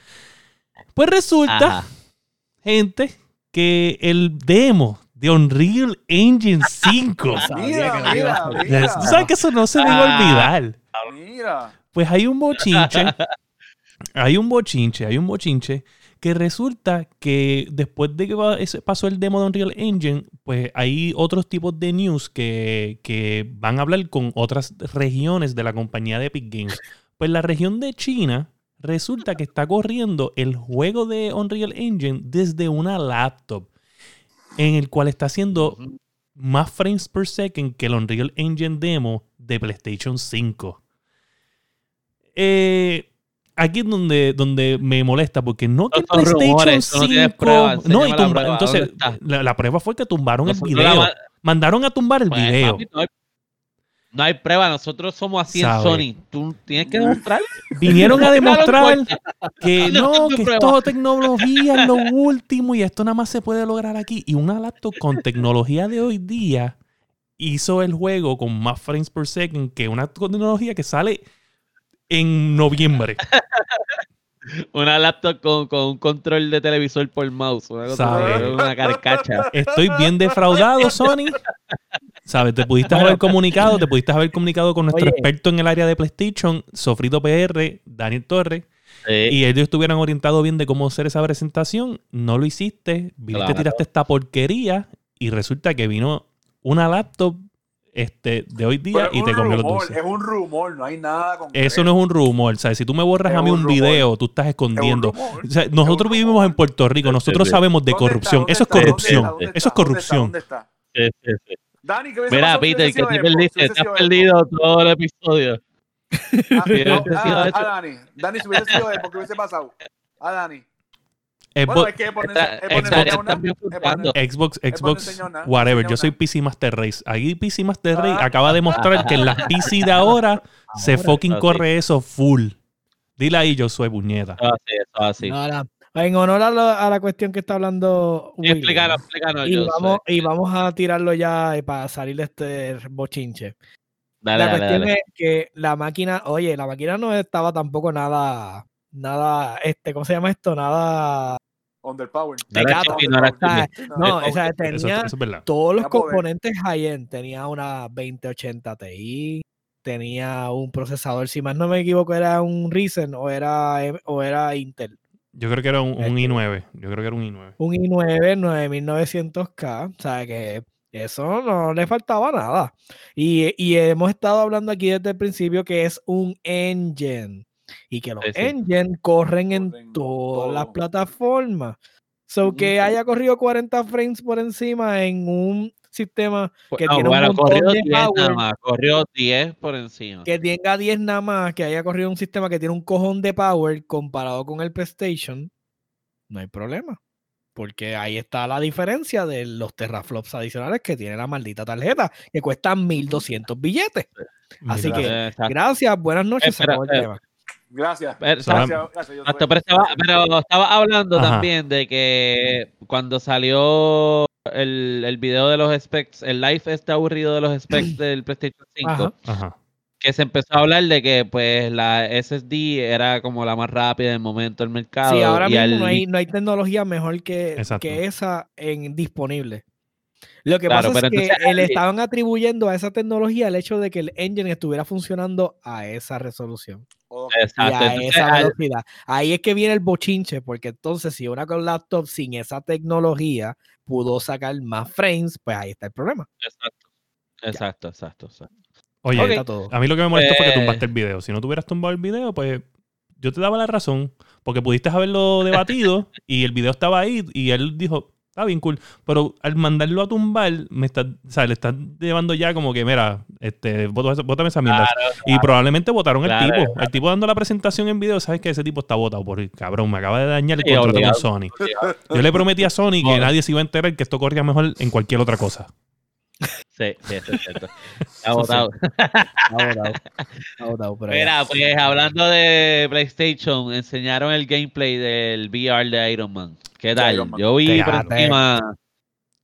C: Pues resulta,
A: Ajá.
C: gente, que el demo de Unreal Engine 5.
D: Sabía
B: Mira, mira, mira.
C: Tú sabes que eso no se me iba a
A: Ah.
C: olvidar.
B: Mira.
C: Pues hay un bochinche, hay un bochinche, hay un bochinche que resulta que después de que pasó el demo de Unreal Engine, pues hay otros tipos de news que, que van a hablar con otras regiones de la compañía de Epic Games. Pues la región de China resulta que está corriendo el juego de Unreal Engine desde una laptop, en el cual está haciendo más frames per second que el Unreal Engine demo de PlayStation 5. Eh, aquí es donde, donde me molesta, porque no que PlayStation
A: rumores, tú no
C: 5.
A: tienes pruebas,
C: no, y
A: enséñame la
C: tumba-
A: prueba,
C: entonces, la, la prueba fue que tumbaron el
A: Nosotros
C: video.
A: ma-
C: Mandaron a tumbar el
A: Pues,
C: video.
A: papi, no, hay, no hay prueba, nosotros somos así en. Sony. Tú tienes que demostrar.
C: Vinieron a demostrar que
A: No
C: no, que
A: prueba.
C: esto tecnología es lo último y esto nada más se puede lograr aquí. Y una laptop con tecnología de hoy día hizo el juego con más frames per second que una tecnología que sale en noviembre.
A: Una laptop con, con un control de televisor por mouse. Una, cosa una carcacha.
C: Estoy bien defraudado, Sony. ¿Sabes? Te pudiste haber comunicado, te pudiste haber comunicado con nuestro
D: Oye.
C: experto en el área de PlayStation, Sofrito PR, Daniel Torres,
A: Sí.
C: y ellos estuvieran orientados bien de cómo hacer esa presentación. No lo hiciste, viniste,
A: Claro.
C: tiraste esta porquería y resulta que vino una laptop este, de hoy día
B: Pero
C: y
B: es
C: te comió los
B: rumor,
C: dulces.
B: Es un rumor, no hay nada con
C: Eso no es un rumor, ¿sabes? Si tú me borras
B: Es
C: a mí
B: un rumor.
C: video, tú estás escondiendo. O sea, nosotros
B: un
C: vivimos en Puerto Rico, nosotros
A: sí.
C: sabemos de corrupción. Eso es corrupción. Eso es corrupción.
B: ¿Dónde está?
A: Sí, sí, sí.
B: Dani, ¿qué hubiese
A: Mira, Peter, que te perdiste, te has perdido todo el episodio.
B: Ah, no, ah, ah, Dani. Dani, si hubiese sido Xbox, ¿qué hubiese pasado? Ah, Dani.
C: Xbox,
B: Bueno, es que.
C: Xbox, whatever. Yo soy. PC Master Race. Aquí PC Master Race
B: Ah.
C: acaba de mostrar que en las PC de ahora se fucking corre eso full. Dile ahí, yo soy puñeta.
A: Eso así, eso así.
D: Ahora, en honor a, lo- a la cuestión que está hablando
A: Sí,
D: William,
A: explícanos, explícanos.
D: y, vamos, y vamos a tirarlo ya eh, para salir de este bochinche.
A: Dale,
D: la
A: dale,
D: cuestión
A: dale.
D: es que la máquina, oye, la máquina no estaba tampoco nada, nada, este, ¿cómo se llama esto? Nada
B: Underpower.
A: No
D: o sea,
C: Eso,
D: tenía
C: eso es verdad.
D: todos los componentes high-end. Tenía una 2080 Ti, tenía un procesador, si más no me equivoco, era un Ryzen o era, o era Intel.
C: Yo creo que era un, un
D: Este-
C: i9. Yo creo que era un i9.
D: Un i9 9900K, o sea que eso no le faltaba nada. Y, y hemos estado hablando aquí desde el principio que es un engine y que los
A: Sí, sí.
D: engine corren en todas las plataformas. So que haya corrido 40 frames por encima en un sistema que
A: No,
D: tiene un
A: bueno,
D: montón
A: corrió
D: de
A: 10 nada
D: power,
A: más. Corrió 10 por encima.
D: que tenga 10 nada más, que haya corrido un sistema que tiene un cojón de power comparado con el PlayStation, no hay problema. Porque ahí está la diferencia de los teraflops adicionales que tiene la maldita tarjeta, que cuestan 1200 billetes. Así
C: Mira,
D: que-
A: exacto.
D: Gracias, buenas noches. se
A: Espera,
D: acabó el
A: eh,
D: tema.
B: Gracias.
A: Pero,
B: Gracias, gracias,
A: estaba, pero estaba hablando
C: Ajá.
A: también de que cuando salió el, el video de los specs, el live este aburrido de los specs del PlayStation 5,
D: Ajá.
C: Ajá.
A: que se empezó a hablar de que pues la SSD era como la más rápida del momento del mercado.
D: Sí, ahora
A: y
D: mismo
A: al-
D: no hay, no hay tecnología mejor que, que esa en, disponible. Lo que
A: Claro,
D: pasa es que
A: entonces
D: le estaban atribuyendo a esa tecnología el hecho de que el engine estuviera funcionando a esa resolución. Y
A: Exacto,
D: a
A: entonces,
D: esa velocidad. Ahí es que viene el bochinche, porque entonces si una con laptop sin esa tecnología pudo sacar más frames, pues ahí está el problema.
A: exacto, exacto, exacto, exacto.
C: Oye,
A: Ok.
D: Está todo.
C: a mí lo que me molestó fue que
A: Eh.
C: tumbaste el video. Si no tuvieras tumbado el video, pues yo te daba la razón. Porque pudiste haberlo debatido y el video estaba ahí y él dijo, está bien cool. Pero al mandarlo a tumbar, me está, o sea, le están llevando ya como que, mira, este, bótame esa mierda.
A: Claro,
C: Y probablemente votaron
A: Claro,
C: el tipo.
A: claro.
C: El tipo dando la presentación en video, sabes que ese tipo está votado por el cabrón. Me acaba de dañar el
A: Sí,
C: contrato
A: obligado.
C: con Sony. Yo le prometí a Sony que nadie se iba a enterar que esto corría mejor en cualquier otra cosa.
A: sí, sí, eso es cierto.
D: Ha votado. Ha votado, pero ya.
A: Mira, pues hablando de PlayStation, enseñaron el gameplay del VR de Iron Man. ¿Qué tal? Yo vi por
D: Fíjate.
A: encima.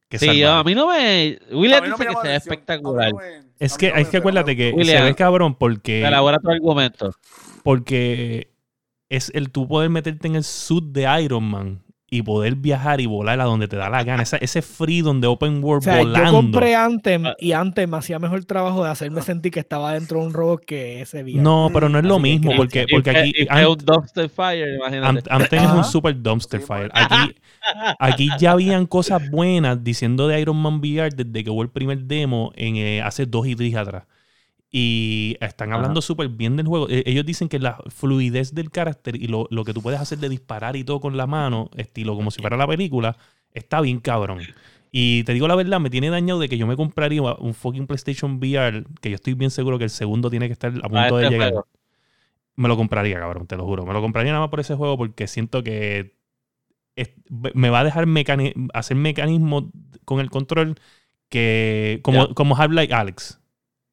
C: Que
A: Sí, yo, a mí no me.
B: A
A: William
B: no
A: dice
B: me
A: que se ve espectacular.
B: Me-
C: Es que
B: no
C: hay
B: me-
C: que acuérdate que
A: William.
C: se ve cabrón porque,
A: Elabora tu argumento.
C: porque es el tú poder meterte en el suit de Iron Man y poder viajar y volar a donde te da la gana. Esa- ese freedom de open
D: O
C: world
D: sea,
C: volando.
D: yo compré Anthem
A: Ah.
D: y Anthem me hacía mejor trabajo de hacerme sentir que estaba dentro de un robot que ese VR.
C: No, pero no es lo mismo
D: que-
C: porque, porque aquí Ant-
A: un dumpster fire, imagínate.
C: Ant- Anthem es un super dumpster fire. Aquí, aquí ya habían cosas buenas diciendo de Iron Man VR desde que hubo el primer demo en, eh, hace dos y tres atrás. Y están hablando súper bien del juego. Eh, Ellos dicen que la fluidez del carácter y lo, lo que tú puedes hacer de disparar y todo con la mano, estilo como si fuera la película, está bien cabrón. Y te digo la verdad, me tiene dañado de que yo me compraría un fucking PlayStation VR, que yo estoy bien seguro que el segundo tiene que estar a punto
A: A
C: de
A: este
C: llegar.
A: juego.
C: Me lo compraría, cabrón, te lo juro. Me lo compraría nada más por ese juego porque siento que es- me va a dejar mecani- hacer mecanismos con el control que como,
A: Ya.
C: como Half-Life Alex.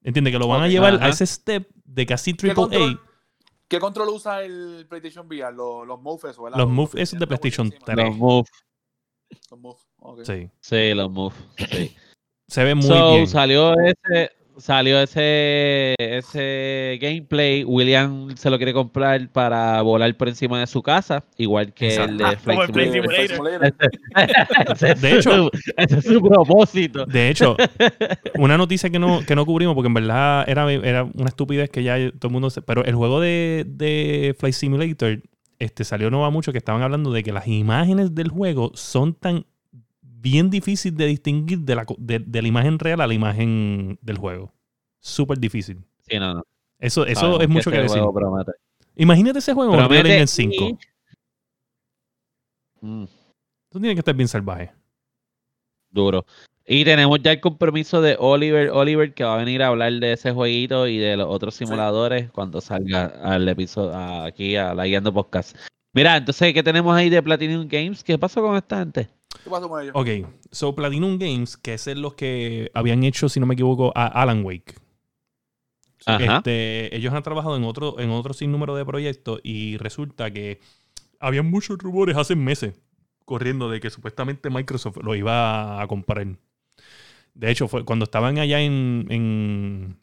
C: ¿Entiendes? Que lo van a
B: Ok.
C: llevar
A: Ajá.
C: a ese step de casi
B: ¿Qué
C: triple
B: control,
C: A.
B: ¿Qué control usa el PlayStation VR? Los, los moves, ¿verdad?
C: Los moves esos de PlayStation
B: la bolita encima.
A: Los moves.
B: Los moves, ok.
C: Sí.
A: Sí, los moves. Sí.
C: Se ve muy
A: so,
C: bien.
A: salió ese. Salió ese, ese gameplay. William se lo quiere comprar para volar por encima de su casa, igual que el de
C: Exacto.
D: Como el
A: Flight Simulator.
C: De hecho-
A: ese es su propósito.
C: De hecho, una noticia que no, que no cubrimos, porque en verdad era, era una estupidez que ya todo el mundo... se- pero el juego de, de Flight Simulator este, salió no va mucho que estaban hablando de que las imágenes del juego son tan bien difícil de distinguir de la, de, de la imagen real a la imagen del juego. Súper difícil.
A: Sí, no, no.
C: Eso, eso
A: Sabemos
C: es mucho que,
A: este
C: decir.
A: promete.
C: Imagínate ese juego en Engine 5.
A: y- Mm.
C: Eso tiene que estar bien salvaje.
A: Duro. Y tenemos ya el compromiso de Oliver Oliver que va a venir a hablar de ese jueguito y de los otros simuladores cuando salga al episodio aquí a la guiando podcast. Mira, entonces, ¿qué tenemos ahí de Platinum Games? ¿Qué pasó con esta gente?
B: ¿Qué pasó con ellos?
C: Ok, so Platinum Games, que es los que habían hecho, si no me equivoco, a Alan Wake.
A: Ajá.
C: Este, ellos han trabajado en otro, en otro sinnúmero de proyectos y resulta que había muchos rumores hace meses corriendo de que supuestamente Microsoft lo iba a comprar. De hecho, fue cuando estaban allá en, en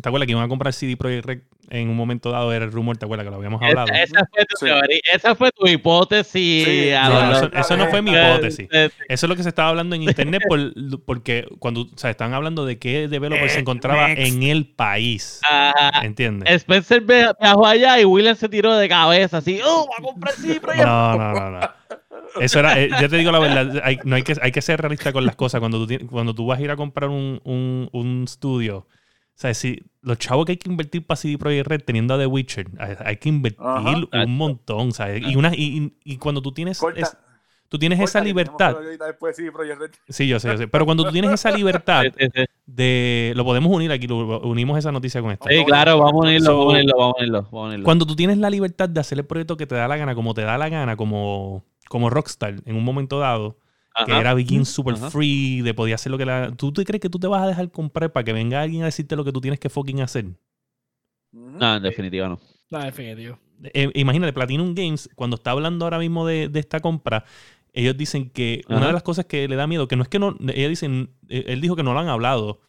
C: ¿Te acuerdas que iban a comprar CD Projekt Red en un momento dado? Era el rumor, ¿te acuerdas que lo habíamos hablado?
A: Esa, esa fue tu
B: Sí.
A: teoría, esa fue tu hipótesis.
B: Sí,
A: a
C: No, eso, no fue mi
B: Eh,
C: hipótesis.
A: Eh,
C: Eso es lo que se estaba hablando en internet por- porque cuando o sea, están hablando de qué developer se encontraba
B: next.
C: en el país.
A: ajá.
C: ¿Entiendes?
A: Spencer ve- viajó allá y William se tiró de cabeza así. ¡Oh, va a comprar Projekt!
C: No, no, no, no. Eso era, eh, yo te digo la verdad, hay, no hay, que, hay que ser realista con las cosas. Cuando tú, tienes- cuando tú vas a ir a comprar un, un, un estudio, o sea, si los chavos que hay que invertir para CD Projekt Red teniendo a The Witcher, hay, que invertir
B: Ajá.
C: un montón, ¿sabes? Y, una, y, cuando tú tienes, es- tú tienes esa
B: corta,
C: libertad,
B: Después, sí, Project Red.
C: sí, yo sé, yo sé, pero cuando tú tienes esa libertad de, lo podemos unir aquí, lo- unimos esa noticia con esta.
A: Sí, claro, vamos a unirlo, vamos a unirlo, vamos a unirlo, vamos a unirlo.
C: Cuando tú tienes la libertad de hacer el proyecto que te da la gana, como te da la gana, como, como Rockstar en un momento dado, que era Begin super
A: Ajá.
C: free, de podía hacer lo que la... ¿Tú te crees que tú te vas a dejar comprar para que venga alguien a decirte lo que tú tienes que fucking hacer?
A: No, en definitiva no.
D: No, definitivo.
C: Eh, imagínate, Platinum Games, cuando está hablando ahora mismo de, de esta compra, ellos dicen que una de las cosas que le da miedo, que no es que no, ellos dicen, eh, él dijo que no lo han hablado.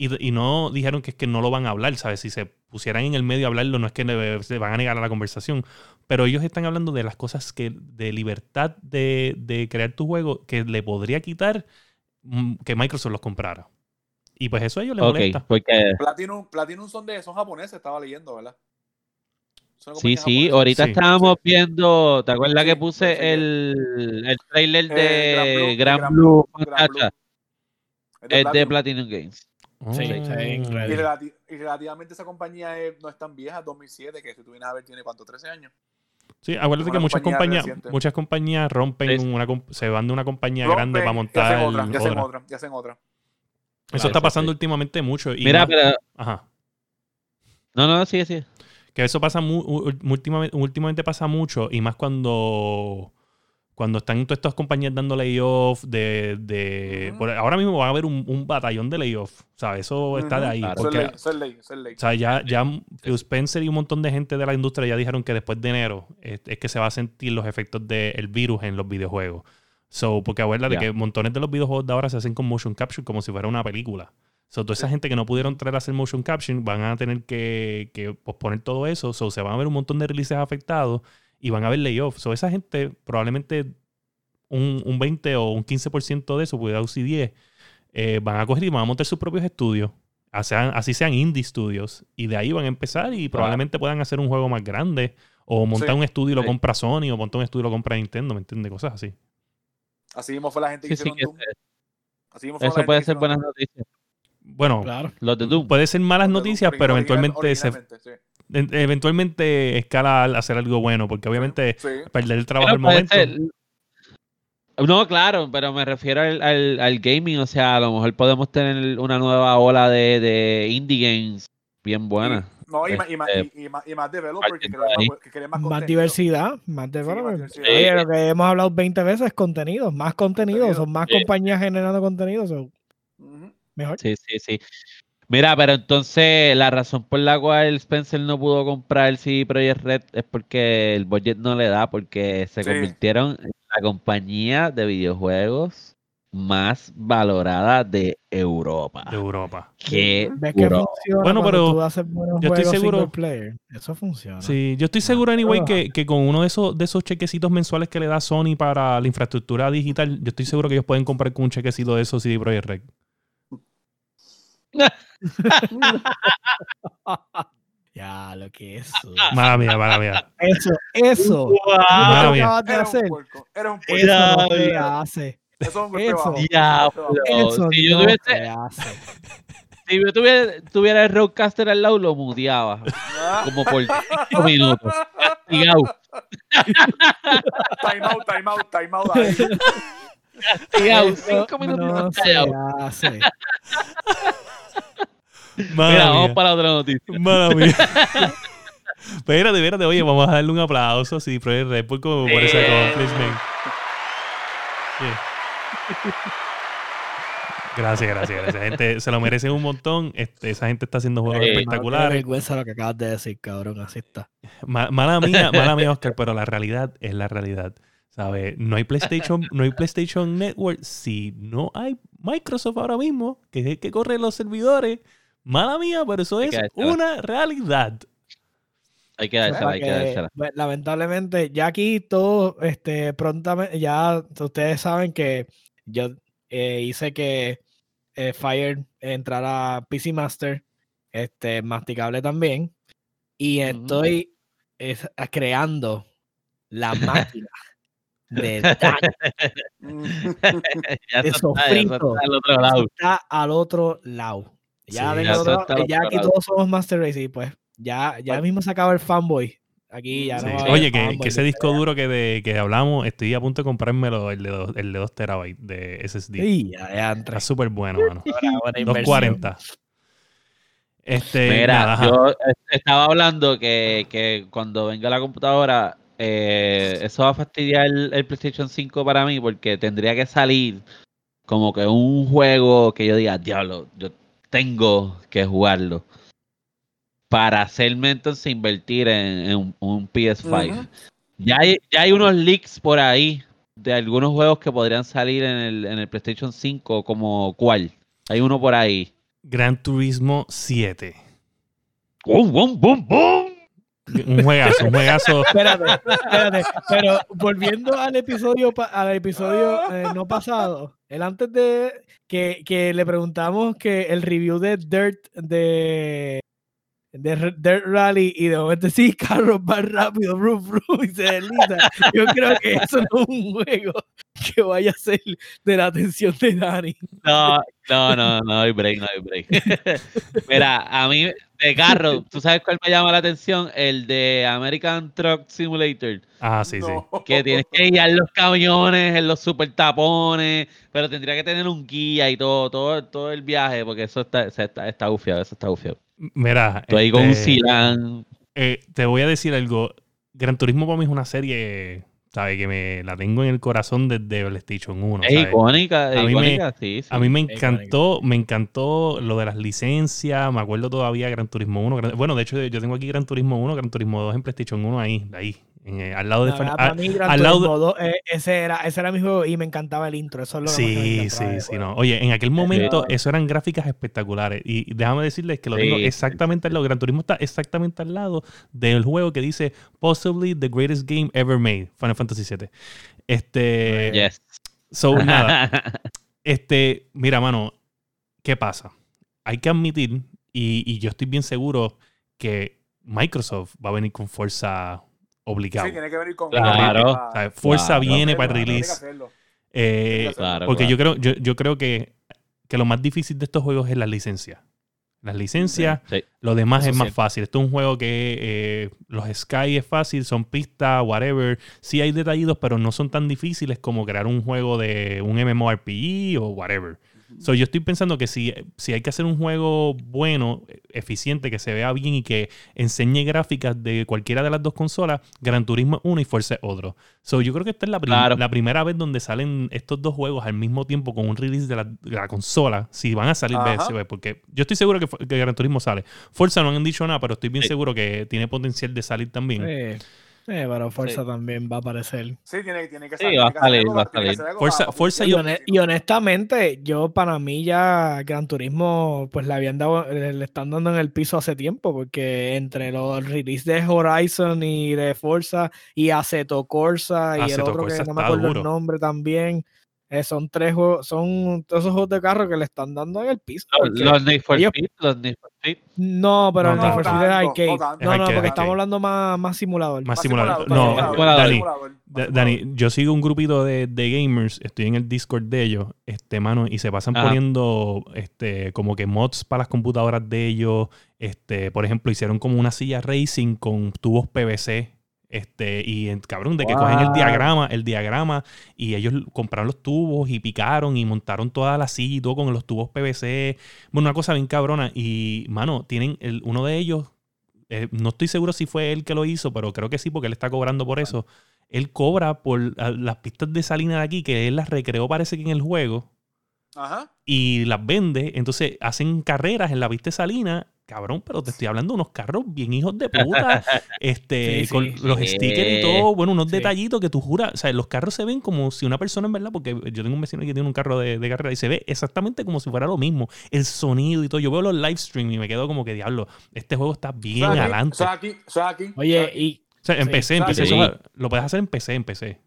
C: Y, y no dijeron que es que no lo van a hablar, ¿sabes? Si se pusieran en el medio a hablarlo, no es que se van a negar a la conversación. Pero ellos están hablando de las cosas que, de libertad de, de crear tu juego, que le podría quitar mm, que Microsoft los comprara. Y pues eso a ellos les
A: Ok,
C: molesta.
A: porque
B: Platinum, Platinum son de son japoneses, estaba leyendo, ¿verdad?
A: Sí, sí, ahorita
C: Sí.
A: estábamos viendo, ¿te acuerdas
B: Sí,
A: que puse
B: sí.
A: el, el trailer
B: Eh,
A: de
B: Gran
A: Gran
B: Blue,
A: Blue,
B: Gran Blue. Es de
A: Es de
B: Platinum.
A: Platinum Games.
D: Sí, sí,
C: Oh.
B: Y, relati- y relativamente esa compañía es- no es tan vieja, 2007, que si tú vienes a ver tiene cuánto, 13 años.
C: Sí, acuérdate
B: Una
C: que muchas
B: compañía
C: compañías, muchas compañías rompen
A: Sí.
C: una comp- se van de una compañía
B: Rompen
C: grande para montar
B: hacen otra, y hacen
C: otra.
B: otra, y hacen otra.
C: Eso
A: Claro,
C: está pasando
A: sí.
C: últimamente mucho. Y
A: Mira,
C: más-
A: pero.
C: Ajá.
A: No, no, sí, sí.
C: Que eso pasa mu- últimamente, últimamente pasa mucho y más cuando cuando están todas estas compañías dando layoff de, de por- ahora mismo va a haber un, un batallón de layoff, ¿sabes? Eso está de ahí.
A: Claro.
B: Eso es
C: porque,
B: ley, eso es ley, eso es ley.
C: o sea, ya, ya Phil Spencer y un montón de gente de la industria ya dijeron que después de enero es, es que se va a sentir los efectos del virus en los videojuegos. So, porque acuérdate
A: Ya.
C: que montones de los videojuegos de ahora se hacen con motion capture como si fuera una película. So, toda esa
B: Sí.
C: gente que no pudieron traer a hacer motion capture van a tener que, que posponer todo eso. So, se van a ver un montón de releases afectados y van a haber layoffs. So, esa gente probablemente un, un 20 o un 15% de eso, cuidado si 10, eh, van a coger y van a montar sus propios estudios. sean- así sean indie studios. Y de ahí van a empezar y probablemente puedan hacer un juego más grande. O montar
B: Sí.
C: un estudio y lo
A: Sí.
C: compra Sony, o montar un estudio y lo compra Nintendo, ¿me entiendes? Cosas así.
B: Así mismo fue la gente que
A: Sí,
B: hicieron
A: que
B: Doom. Así mismo fue la
A: eso
B: gente
A: puede
B: que
A: ser buenas
B: Doom.
A: noticias.
C: Bueno,
D: Claro.
A: Los de Doom.
C: puede ser malas
B: Doom,
C: noticias, pero eventualmente se, eventualmente escala al hacer algo bueno, porque obviamente
B: Sí.
C: perder el trabajo
A: Pero
C: al momento.
A: ser- No, claro, pero me refiero al, al- al gaming. O sea, a lo mejor podemos tener una nueva ola de, de indie games bien buena.
B: No, y, más- y, más-
A: Este,
B: y, y más, y más developer que que quieren más,
D: Más diversidad, más
B: diversidad.
D: Oye, lo que hemos hablado 20 veces es contenido, más contenido,
B: Contenido.
D: son más
A: Sí.
D: compañías generando contenido, so,
B: Ujú.
D: mejor.
A: Sí, sí, sí. Mira, pero entonces la razón por la cual Spencer no pudo comprar el CD Projekt Red es porque el budget no le da, porque se
B: Sí.
A: convirtieron en la compañía de videojuegos más valorada de Europa.
C: de Europa.
A: Qué
D: ¿Ves que funciona
C: Bueno, pero
D: tú haces buenos
C: yo estoy seguro-
D: player? Eso funciona.
C: Sí, yo estoy seguro, anyway,
D: pero-
C: que, que con uno de esos, de esos chequecitos mensuales que le da Sony para la infraestructura digital, yo estoy seguro que ellos pueden comprar con un chequecito de esos CD Projekt Red.
D: Ya, lo que es eso.
C: Mala mía, mala mía.
D: Eso, eso.
C: Mala
D: Lo que
C: mía.
D: de
B: Eres
D: hacer.
B: un puerco. Eres un puerco.
D: Eso no se
A: Diablo.
D: hace.
B: Eso es
D: Eso.
B: bajo.
A: Diablo.
D: Eso
A: si yo
D: no
A: tuviese,
D: se hace.
A: si yo tuviera, tuviera el Roadcaster al lado, lo muteaba.
B: Ah.
A: Como por 5 minutos. Castigado.
B: Time out, time out, time out ahí.
A: 5 minutos
D: no se
A: callado.
D: hace.
C: Mala
A: Mira,
C: mía.
A: vamos para otra noticia.
C: Mala mía. Espérate, espérate, oye, vamos a darle un aplauso a CD Projekt Red por, como por ese
A: Eh.
C: accomplishment. Gracias, gracias, gracias. Gente, se lo merecen un montón. Este, esa gente está haciendo juegos
A: Eh,
C: espectaculares.
D: vergüenza lo que acabas de decir, cabrón. Así está.
C: Ma- mala mía, mala mía, Oscar, pero la realidad es la realidad. ¿Sabes? No hay PlayStation, no hay PlayStation Network si no hay Microsoft ahora mismo, que es el que corre los servidores, Mala mía, pero eso es una realidad.
A: Hay que dársela, hay que
D: que,
A: dársela.
D: pues, lamentablemente, ya aquí todo, este, prontamente, ya ustedes saben que yo eh, hice que eh, Fire entrara a PC Master, este, masticable también, y estoy es- creando la máquina de Dani.
A: ya
D: de
A: está, ya al otro lado.
D: está al otro lado. Ya,
C: Sí,
A: ya
D: otro
A: está al
D: ya aquí
A: lado.
D: todos somos Master Race y pues ya, ya
B: Pues-
D: mismo se acaba el fanboy. Aquí ya
C: Sí.
D: no va
C: Oye, que,
D: fanboy
C: que ese disco duro que, de, que hablamos, estoy a punto de comprármelo, el de, dos, el de 2 terabytes de SSD.
D: Sí, ya, ya entré.
C: Está súper bueno, mano.
D: Buena- buena inversión.
C: 240. Este,
A: Mira,
C: nada,
A: yo eh, estaba hablando que, que cuando venga la computadora, eh, eso va a fastidiar el, el PlayStation 5 para mí porque tendría que salir como que un juego que yo diga, diablo, yo tengo que jugarlo. Para hacerme entonces invertir en, en un, un PS5.
B: Ujú.
A: ya, hay, ya hay unos leaks por ahí de algunos juegos que podrían salir en el, en el PlayStation 5, como cuál. Hay uno por ahí.
C: Gran Turismo 7.
A: ¡Bum, bum, bum, bum!
C: Un juegazo, un juegazo.
D: Espérate, espérate. Pero volviendo al episodio, al episodio eh, no pasado, el antes de que, que le preguntamos que el review de Dirt de, de Dirt Rally y de momento sí, carros más rápido, roof, roof, y se desliza. Yo creo que eso no es un juego que vaya a ser de la atención de Dani.
A: No, no, no, no hay break, no hay break. Mira, a mí de carro, ¿tú sabes cuál me llama la atención? El de American Truck Simulator.
C: Ah, sí, sí.
A: Que tienes que guiar los camiones en los super tapones, pero tendría que tener un guía y todo, todo, todo el viaje, porque eso está, eso está, está bufiado, eso está bufiado.
C: Mira,
A: Tú ahí con un
C: este,
A: Silan.
C: eh, te voy a decir algo. Gran Turismo para mí es una serie, ¿sabes? Que me la tengo en el corazón desde PlayStation 1.
A: Es icónica, es
C: A mí me-
A: icónica, sí, sí.
C: A mí me
D: icónica.
C: encantó, me encantó lo de las licencias, me acuerdo todavía Gran Turismo 1. Gran- bueno, de hecho yo tengo aquí Gran Turismo 1, Gran Turismo 2 en PlayStation 1 ahí, ahí, eh, al lado de...
D: Mí, Gran
C: al lado
D: Turismo 2, eh, ese, era, ese era mi juego y me encantaba el intro. Eso es lo que más me
C: Sí,
D: encantaba
C: sí, sí, no. Oye, en aquel momento
B: Sí.
C: eso eran gráficas espectaculares. Y déjame decirles que lo tengo
A: Sí, sí,
C: exactamente al lado. Gran Turismo está exactamente al lado del juego que dice Possibly the greatest game ever made, Final Fantasy VII. Este.
A: Yes.
C: So, nada. Este, mira, mano, ¿qué pasa? Hay que admitir, y, y yo estoy bien seguro que Microsoft va a venir con fuerza obligado.
B: Sí, tiene que venir con
A: Claro.
C: O sea, fuerza
A: Claro.
C: viene para el release. Eh,
A: Claro,
C: porque
A: claro.
C: yo creo, yo, yo creo que, que lo más difícil de estos juegos es las licencias. Las licencias,
A: Sí.
C: lo demás
D: Eso
C: es más fácil. Esto es un juego que eh, los Sky es fácil, son pistas, whatever. Sí hay detallidos, pero no son tan difíciles como crear un juego de un MMORPG o whatever. So, yo estoy pensando que si, si hay que hacer un juego bueno, eficiente, que se vea bien y que enseñe gráficas de cualquiera de las dos consolas, Gran Turismo es uno y Forza es otro. So, yo creo que esta es la, prim-
A: Claro.
C: la primera vez donde salen estos dos juegos al mismo tiempo con un release de la, de la consola, si van a salir
B: Ajá.
C: BSB, porque yo estoy seguro que, que Gran Turismo sale. Forza no han dicho nada, pero estoy bien
A: Sí.
C: seguro que tiene potencial de salir también.
D: Sí, sí, pero Forza
A: Sí.
D: también va a aparecer.
B: Sí, tiene, tiene que
A: Sí,
B: salir.
A: va a
B: que
A: salir, va a
B: que
A: salir.
C: Forza- Forza
D: Y, y honestamente, yo para mí ya Gran Turismo, pues le habían dado, le están dando en el piso hace tiempo, porque entre los releases de Horizon y de Forza y Aceto Corsa y el otro que
C: Corsa
D: no me acuerdo
C: duro.
D: el nombre también, eh, son tres juegos, son todos esos juegos de carro que le están dando en el piso.
A: Los, Need for
D: ellos-
A: Speed, los Need for Speed.
D: no, pero
C: No,
D: el Need for Speed es
B: no
D: arcade. No, no,
C: arcade,
D: porque estamos hablando más, más simulador.
C: Más simulador. No,
A: simulador,
C: Dani. Dani, yo sigo un grupito de, de gamers, estoy en el Discord de ellos, este mano, y se pasan
A: Ajá.
C: poniendo este como que mods para las computadoras de ellos. Este, por ejemplo, hicieron como una silla racing con tubos PVC. Este, y en- cabrón, de que cogen el diagrama, el diagrama, y ellos compraron los tubos y picaron y montaron toda la silla y todo con los tubos PVC. Bueno, una cosa bien cabrona. Y, mano, tienen el, uno de ellos, eh, no estoy seguro si fue él que lo hizo, pero creo que sí, porque él está cobrando por eso él cobra por ah, las pistas de salina de aquí, que él las recreó parece que en el juego,
B: Ajá.
C: y las vende. Entonces hacen carreras en la pista de salina, cabrón, pero te estoy hablando de unos carros bien hijos de puta, este,
D: Sí,
C: con
D: sí.
C: los
A: Sí.
C: stickers y todo, bueno, unos
D: Sí.
C: detallitos que tú juras, o sea, los carros se ven como si una persona en verdad, porque yo tengo un vecino que tiene un carro de, de carrera y se ve exactamente como si fuera lo mismo, el sonido y todo. Yo veo los live stream y me quedo como que diablo, este juego está bien adelante.
D: Oye, y
C: O sea, en
D: Sí.
C: PC, en PC,
A: Sí.
C: eso lo puedes hacer en PC, en PC,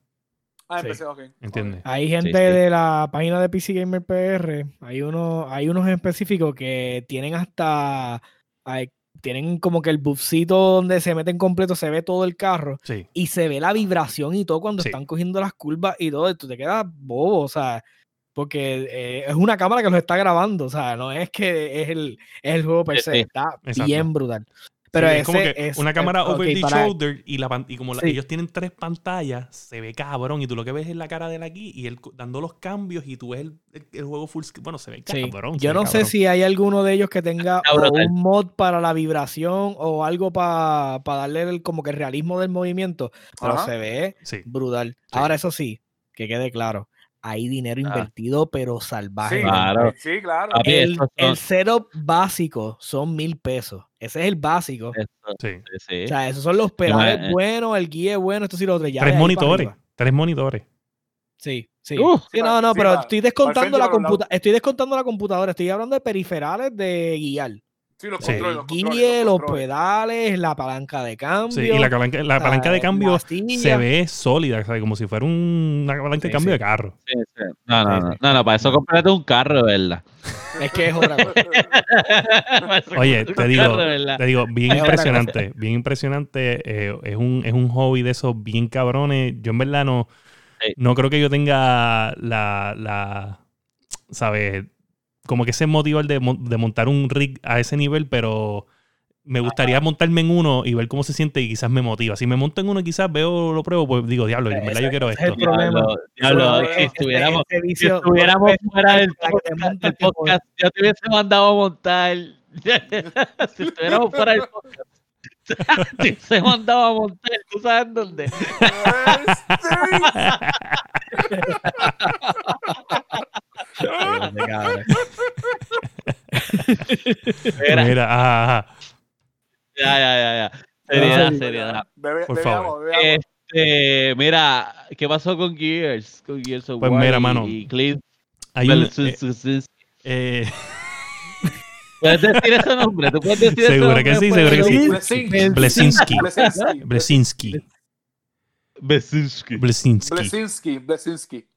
B: Ah,
D: sí.
B: empecé, ok.
C: ¿entiendes?
D: hay gente
A: sí.
D: de la página de PC Gamer PR, hay, uno, hay unos específicos que tienen hasta, hay- tienen como que el buffcito donde se meten completo, se ve todo el carro
C: Sí.
D: y se ve la vibración y todo cuando
C: Sí.
D: están cogiendo las curvas y todo, y tú te quedas bobo, o sea, porque eh, es una cámara que los está grabando, o sea, no es que es el, es el juego per
A: Sí,
D: se,
A: sí.
D: está
C: Exacto.
D: bien brutal. Pero
C: Sí,
D: ese
C: es como que
D: es
C: una
D: es-
C: cámara
D: ok,
C: over the
D: para-
C: shoulder y, la, y como la-
D: Sí.
C: ellos tienen tres pantallas, se ve cabrón. Y tú lo que ves es la cara de él aquí y él dando los cambios y tú ves el, el- el juego full screen. Bueno, se ve
D: Sí.
C: cabrón. se
D: Yo
C: ve
D: no sé si hay alguno de ellos que tenga o
A: brutal.
D: un mod para la vibración o algo para darle el, como que el realismo del movimiento, pero
B: Ajá.
D: se ve
C: Sí.
D: brutal. Ahora, eso sí, que quede claro, hay dinero
A: Ah.
D: invertido, pero salvaje.
B: Sí,
A: Claro.
B: sí, claro.
A: Papi,
D: El,
A: esos son-
D: el setup básico son mil pesos. Ese es el básico.
A: Eso,
C: Sí.
D: O sea, esos son los pedales
A: eh.
D: buenos, el guía es bueno, esto sí lo otro. ya
C: Tres monitores. Tres monitores.
D: Sí, sí.
A: Uh.
D: Sí, no, no,
B: Sí,
D: pero estoy descontando la
B: para los lados.
D: computa estoy descontando la computadora, estoy hablando de periferales de guiar.
B: Sí, los
C: Sí.
B: controles, los controles,
D: guíe, los
B: controles.
D: pedales, la palanca de cambio.
C: Sí, y la palanca, la palanca de cambio se ve sólida, o sea, como si fuera un- una palanca de cambio
D: sí.
C: de carro.
A: Sí, sí. No, no,
D: Sí,
A: no,
D: sí.
A: no, no, para eso cómprate un carro, de verdad.
D: Es que es otra cosa.
A: Para eso
C: Oye, te digo,
A: carro,
C: te digo, bien impresionante, bien impresionante. eh, es, un, es un hobby de esos bien cabrones. Yo en verdad no,
A: Sí.
C: no creo que yo tenga la, la ¿sabes? Como que ese motivo de, mon- de montar un rig a ese nivel, pero me gustaría montarme en uno y ver cómo se siente y quizás me motiva. Si me monto en uno quizás veo, lo pruebo, pues digo, diablo, en verdad yo quiero esto.
D: el problema.
A: Diablo, diablo, si
D: este-
A: estuviéramos,
D: este
A: si estuviéramos fuera del podcast,
D: jodes.
A: podcast, yo te hubiese mandado a montar. si estuviéramos fuera del podcast, te hubiese mandado a montar, ¿tú sabes dónde? Mira,
C: Mira, ajá, ajá.
A: ya, ya, ya, ya. Seriedad, seriedad.
C: Por favor.
A: Este, mira, ¿qué pasó con Gears? Con Gears of
C: Pues
A: War
C: mira,
A: y-
C: mano,
A: y Cliff
C: Hay un, eh, eh,
A: ¿Puedes decir ese nombre? ¿Tú puedes decir ese
C: Seguro que sí, seguro que sí.
B: Blesinski.
C: Blesinski.
B: Blesinski.
C: Blesinski. Blesinski.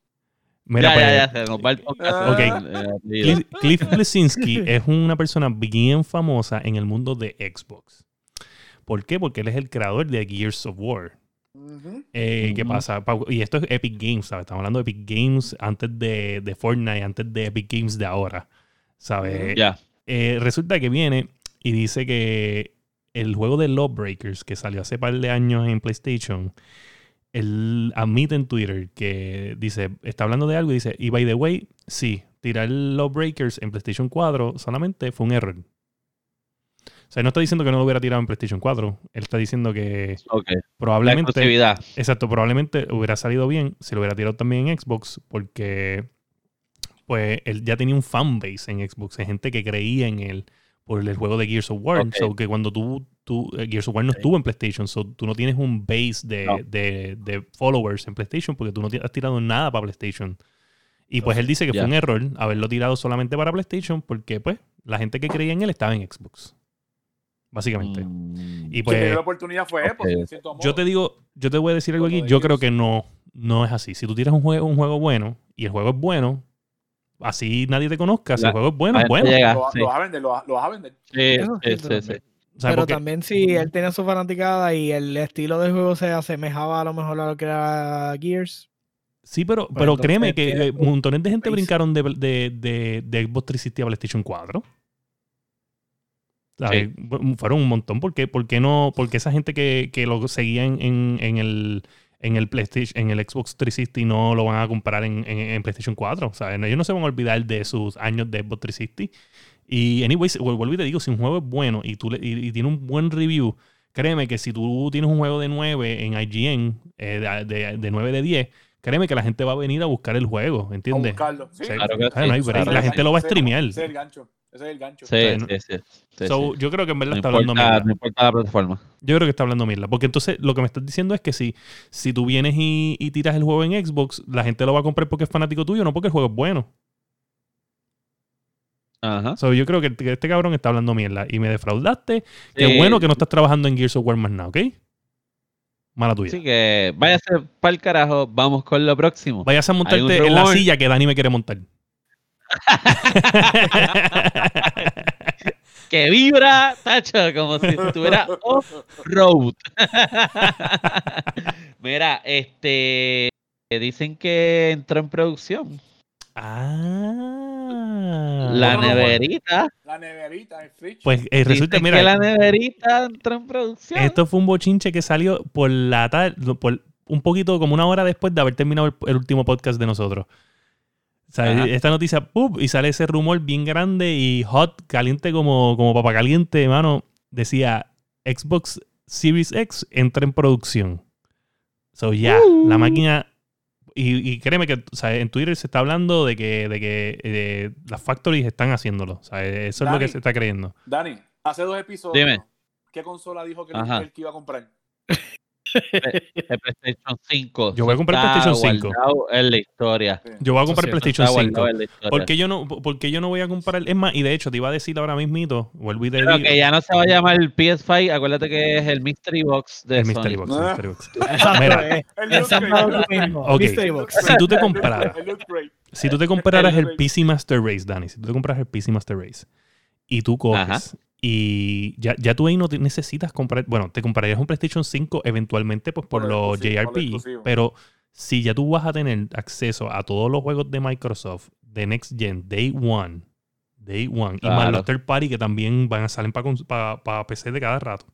C: Mira,
A: ya,
C: pues,
A: ya, ya, se nos va el podcast.
C: Ok.
A: Eh.
C: Cliff, Cliff Blesinski es una persona bien famosa en el mundo de Xbox. ¿Por qué? Porque él es el creador de Gears of War. Eh, ¿Qué pasa? Y esto es Epic Games, ¿sabes? Estamos hablando de Epic Games antes de, de Fortnite, antes de Epic Games de ahora, ¿sabes?
A: Ya.
C: Eh, resulta que viene y dice que el juego de Lawbreakers que salió hace par de años en PlayStation, él admite en Twitter que dice, está hablando de algo y dice, y by the way, sí, tirar Lawbreakers en PlayStation 4 solamente fue un error. O sea, no está diciendo que no lo hubiera tirado en PlayStation 4. Él está diciendo que probablemente... Exacto, probablemente hubiera salido bien si lo hubiera tirado también en Xbox, porque pues él ya tenía un fanbase en Xbox, hay gente que creía en él por el juego de Gears of War.
A: Ok.
C: So que cuando tú, tú eh, Gears of War no estuvo en PlayStation, so tú no tienes un base de,
A: No.
C: de- de followers en PlayStation porque tú no has tirado nada para PlayStation. Y pues él dice que fue un error haberlo tirado solamente para PlayStation porque pues la gente que creía en él estaba en Xbox. Básicamente.
A: Mm.
C: Y pues
B: la oportunidad fue
A: Ok.
B: Apple, en cierto modo.
C: yo te digo, yo te voy a decir algo aquí. Yo creo que no, no es así. Si tú tienes un juego, un juego bueno y el juego es bueno, así nadie te conozca. Si
A: La-
C: el juego es bueno, es bueno.
A: llega,
B: Lo,
A: sí.
B: lo vas a vender, lo, lo vas a vender.
A: Sí,
D: sí,
A: sí,
D: Pero
C: porque-
D: también si él tenía su fanaticada y el estilo del juego se asemejaba a lo mejor a lo que era Gears.
C: sí, pero,
D: Pues
C: pero créeme que eh, montones de gente brincaron de, de, de, de Xbox 360 a PlayStation 4. ¿Sabes? Bu- Fueron un montón. ¿Por qué, ¿Por qué no? Porque esa gente que, que lo seguía en, en, en el en el PlayStation, en el Xbox 360 y no lo van a comprar en, en- en PlayStation 4. O sea, ellos no se van a olvidar de sus años de Xbox 360. Y, anyways, vuel- vuelvo y te digo, si un juego es bueno y, tú le- y, y tiene un buen review, créeme que si tú tienes un juego de 9 en IGN, eh, de, de, de 9 de 10, créeme que la gente va a venir a buscar el juego,
B: A
C: ¿entiendes?
B: buscarlo. Sí,
C: Sí,
A: Claro que
C: sea, no hay
A: sí.
C: La gente lo va a streamear.
B: es el gancho. Ese es el gancho.
A: Sí,
C: Sí,
A: sí, sí. sí,
C: So,
A: sí.
C: Yo creo que en verdad
A: No
C: está hablando mierda.
A: no importa la plataforma.
C: Yo creo que está hablando mierda. Porque entonces lo que me estás diciendo es que si, si tú vienes y, y tiras el juego en Xbox, la gente lo va a comprar porque es fanático tuyo, no porque el juego es bueno.
A: Ajá.
C: So, yo creo que, que este cabrón está hablando mierda. Y me defraudaste. Qué
A: Sí.
C: bueno que no estás trabajando en Gears of War más nada, ¿ok? Mala tuya.
A: Así que váyase para el carajo, vamos con lo próximo.
C: Vayas a montarte en la silla que Dani me quiere montar.
A: Que vibra, tacho, como si estuviera off-road. Mira, este. Dicen que entró en producción.
C: ah.
A: La neverita.
B: La neverita, el fridge.
C: Pues eh, resulta,
A: Dicen
C: mira,
A: que la neverita entró en producción.
C: esto fue un bochinche que salió por la tarde, por un poquito como una hora después de haber terminado el, el último podcast de nosotros. O sea,
A: Ajá.
C: esta noticia, ¡pum! y sale ese rumor bien grande y hot, caliente como, como papa caliente, hermano. Decía, Xbox Series X entra en producción. So, ya,
A: Uh.
C: la máquina... Y, y créeme que o sea, en Twitter se está hablando de que, de que eh, las factories están haciéndolo. O sea, eso es lo que se está creyendo.
B: Dani, hace dos episodios.
A: Dime.
B: ¿Qué consola dijo que él que iba a comprar?
A: El PlayStation 5.
C: Yo voy a comprar
A: Está
C: PlayStation 5.
A: guardado En la historia.
C: Yo voy a comprar el PlayStation
A: Está
C: 5.
A: guardado en la historia.
C: ¿Por qué yo no, por qué yo no voy a comprar? Es más, y de hecho te iba a decir ahora mismito, vuelvo y te
A: Pero
C: digo.
A: que ya no se va a llamar el PS5, acuérdate que es el Mystery Box de
C: el
A: Sony.
C: Mystery Box, el
B: Ah.
C: Mystery Box. Mira.
B: El
D: es. Mystery Box.
C: Si tú te
B: El el crate.
C: si tú te comparas el
B: El-
C: PC Master Race, Dani, si tú te compras el PC Master Race y tú coges
A: Ajá.
C: Y ya, ya tú ahí no te necesitas comprar, bueno, te comprarías un PlayStation 5 eventualmente pues por,
B: Por lo
C: los JRPG, pero si ya tú vas a tener acceso a todos los juegos de Microsoft de Next Gen Day One, Day One, y más los third party que también van a salir para PC de cada rato.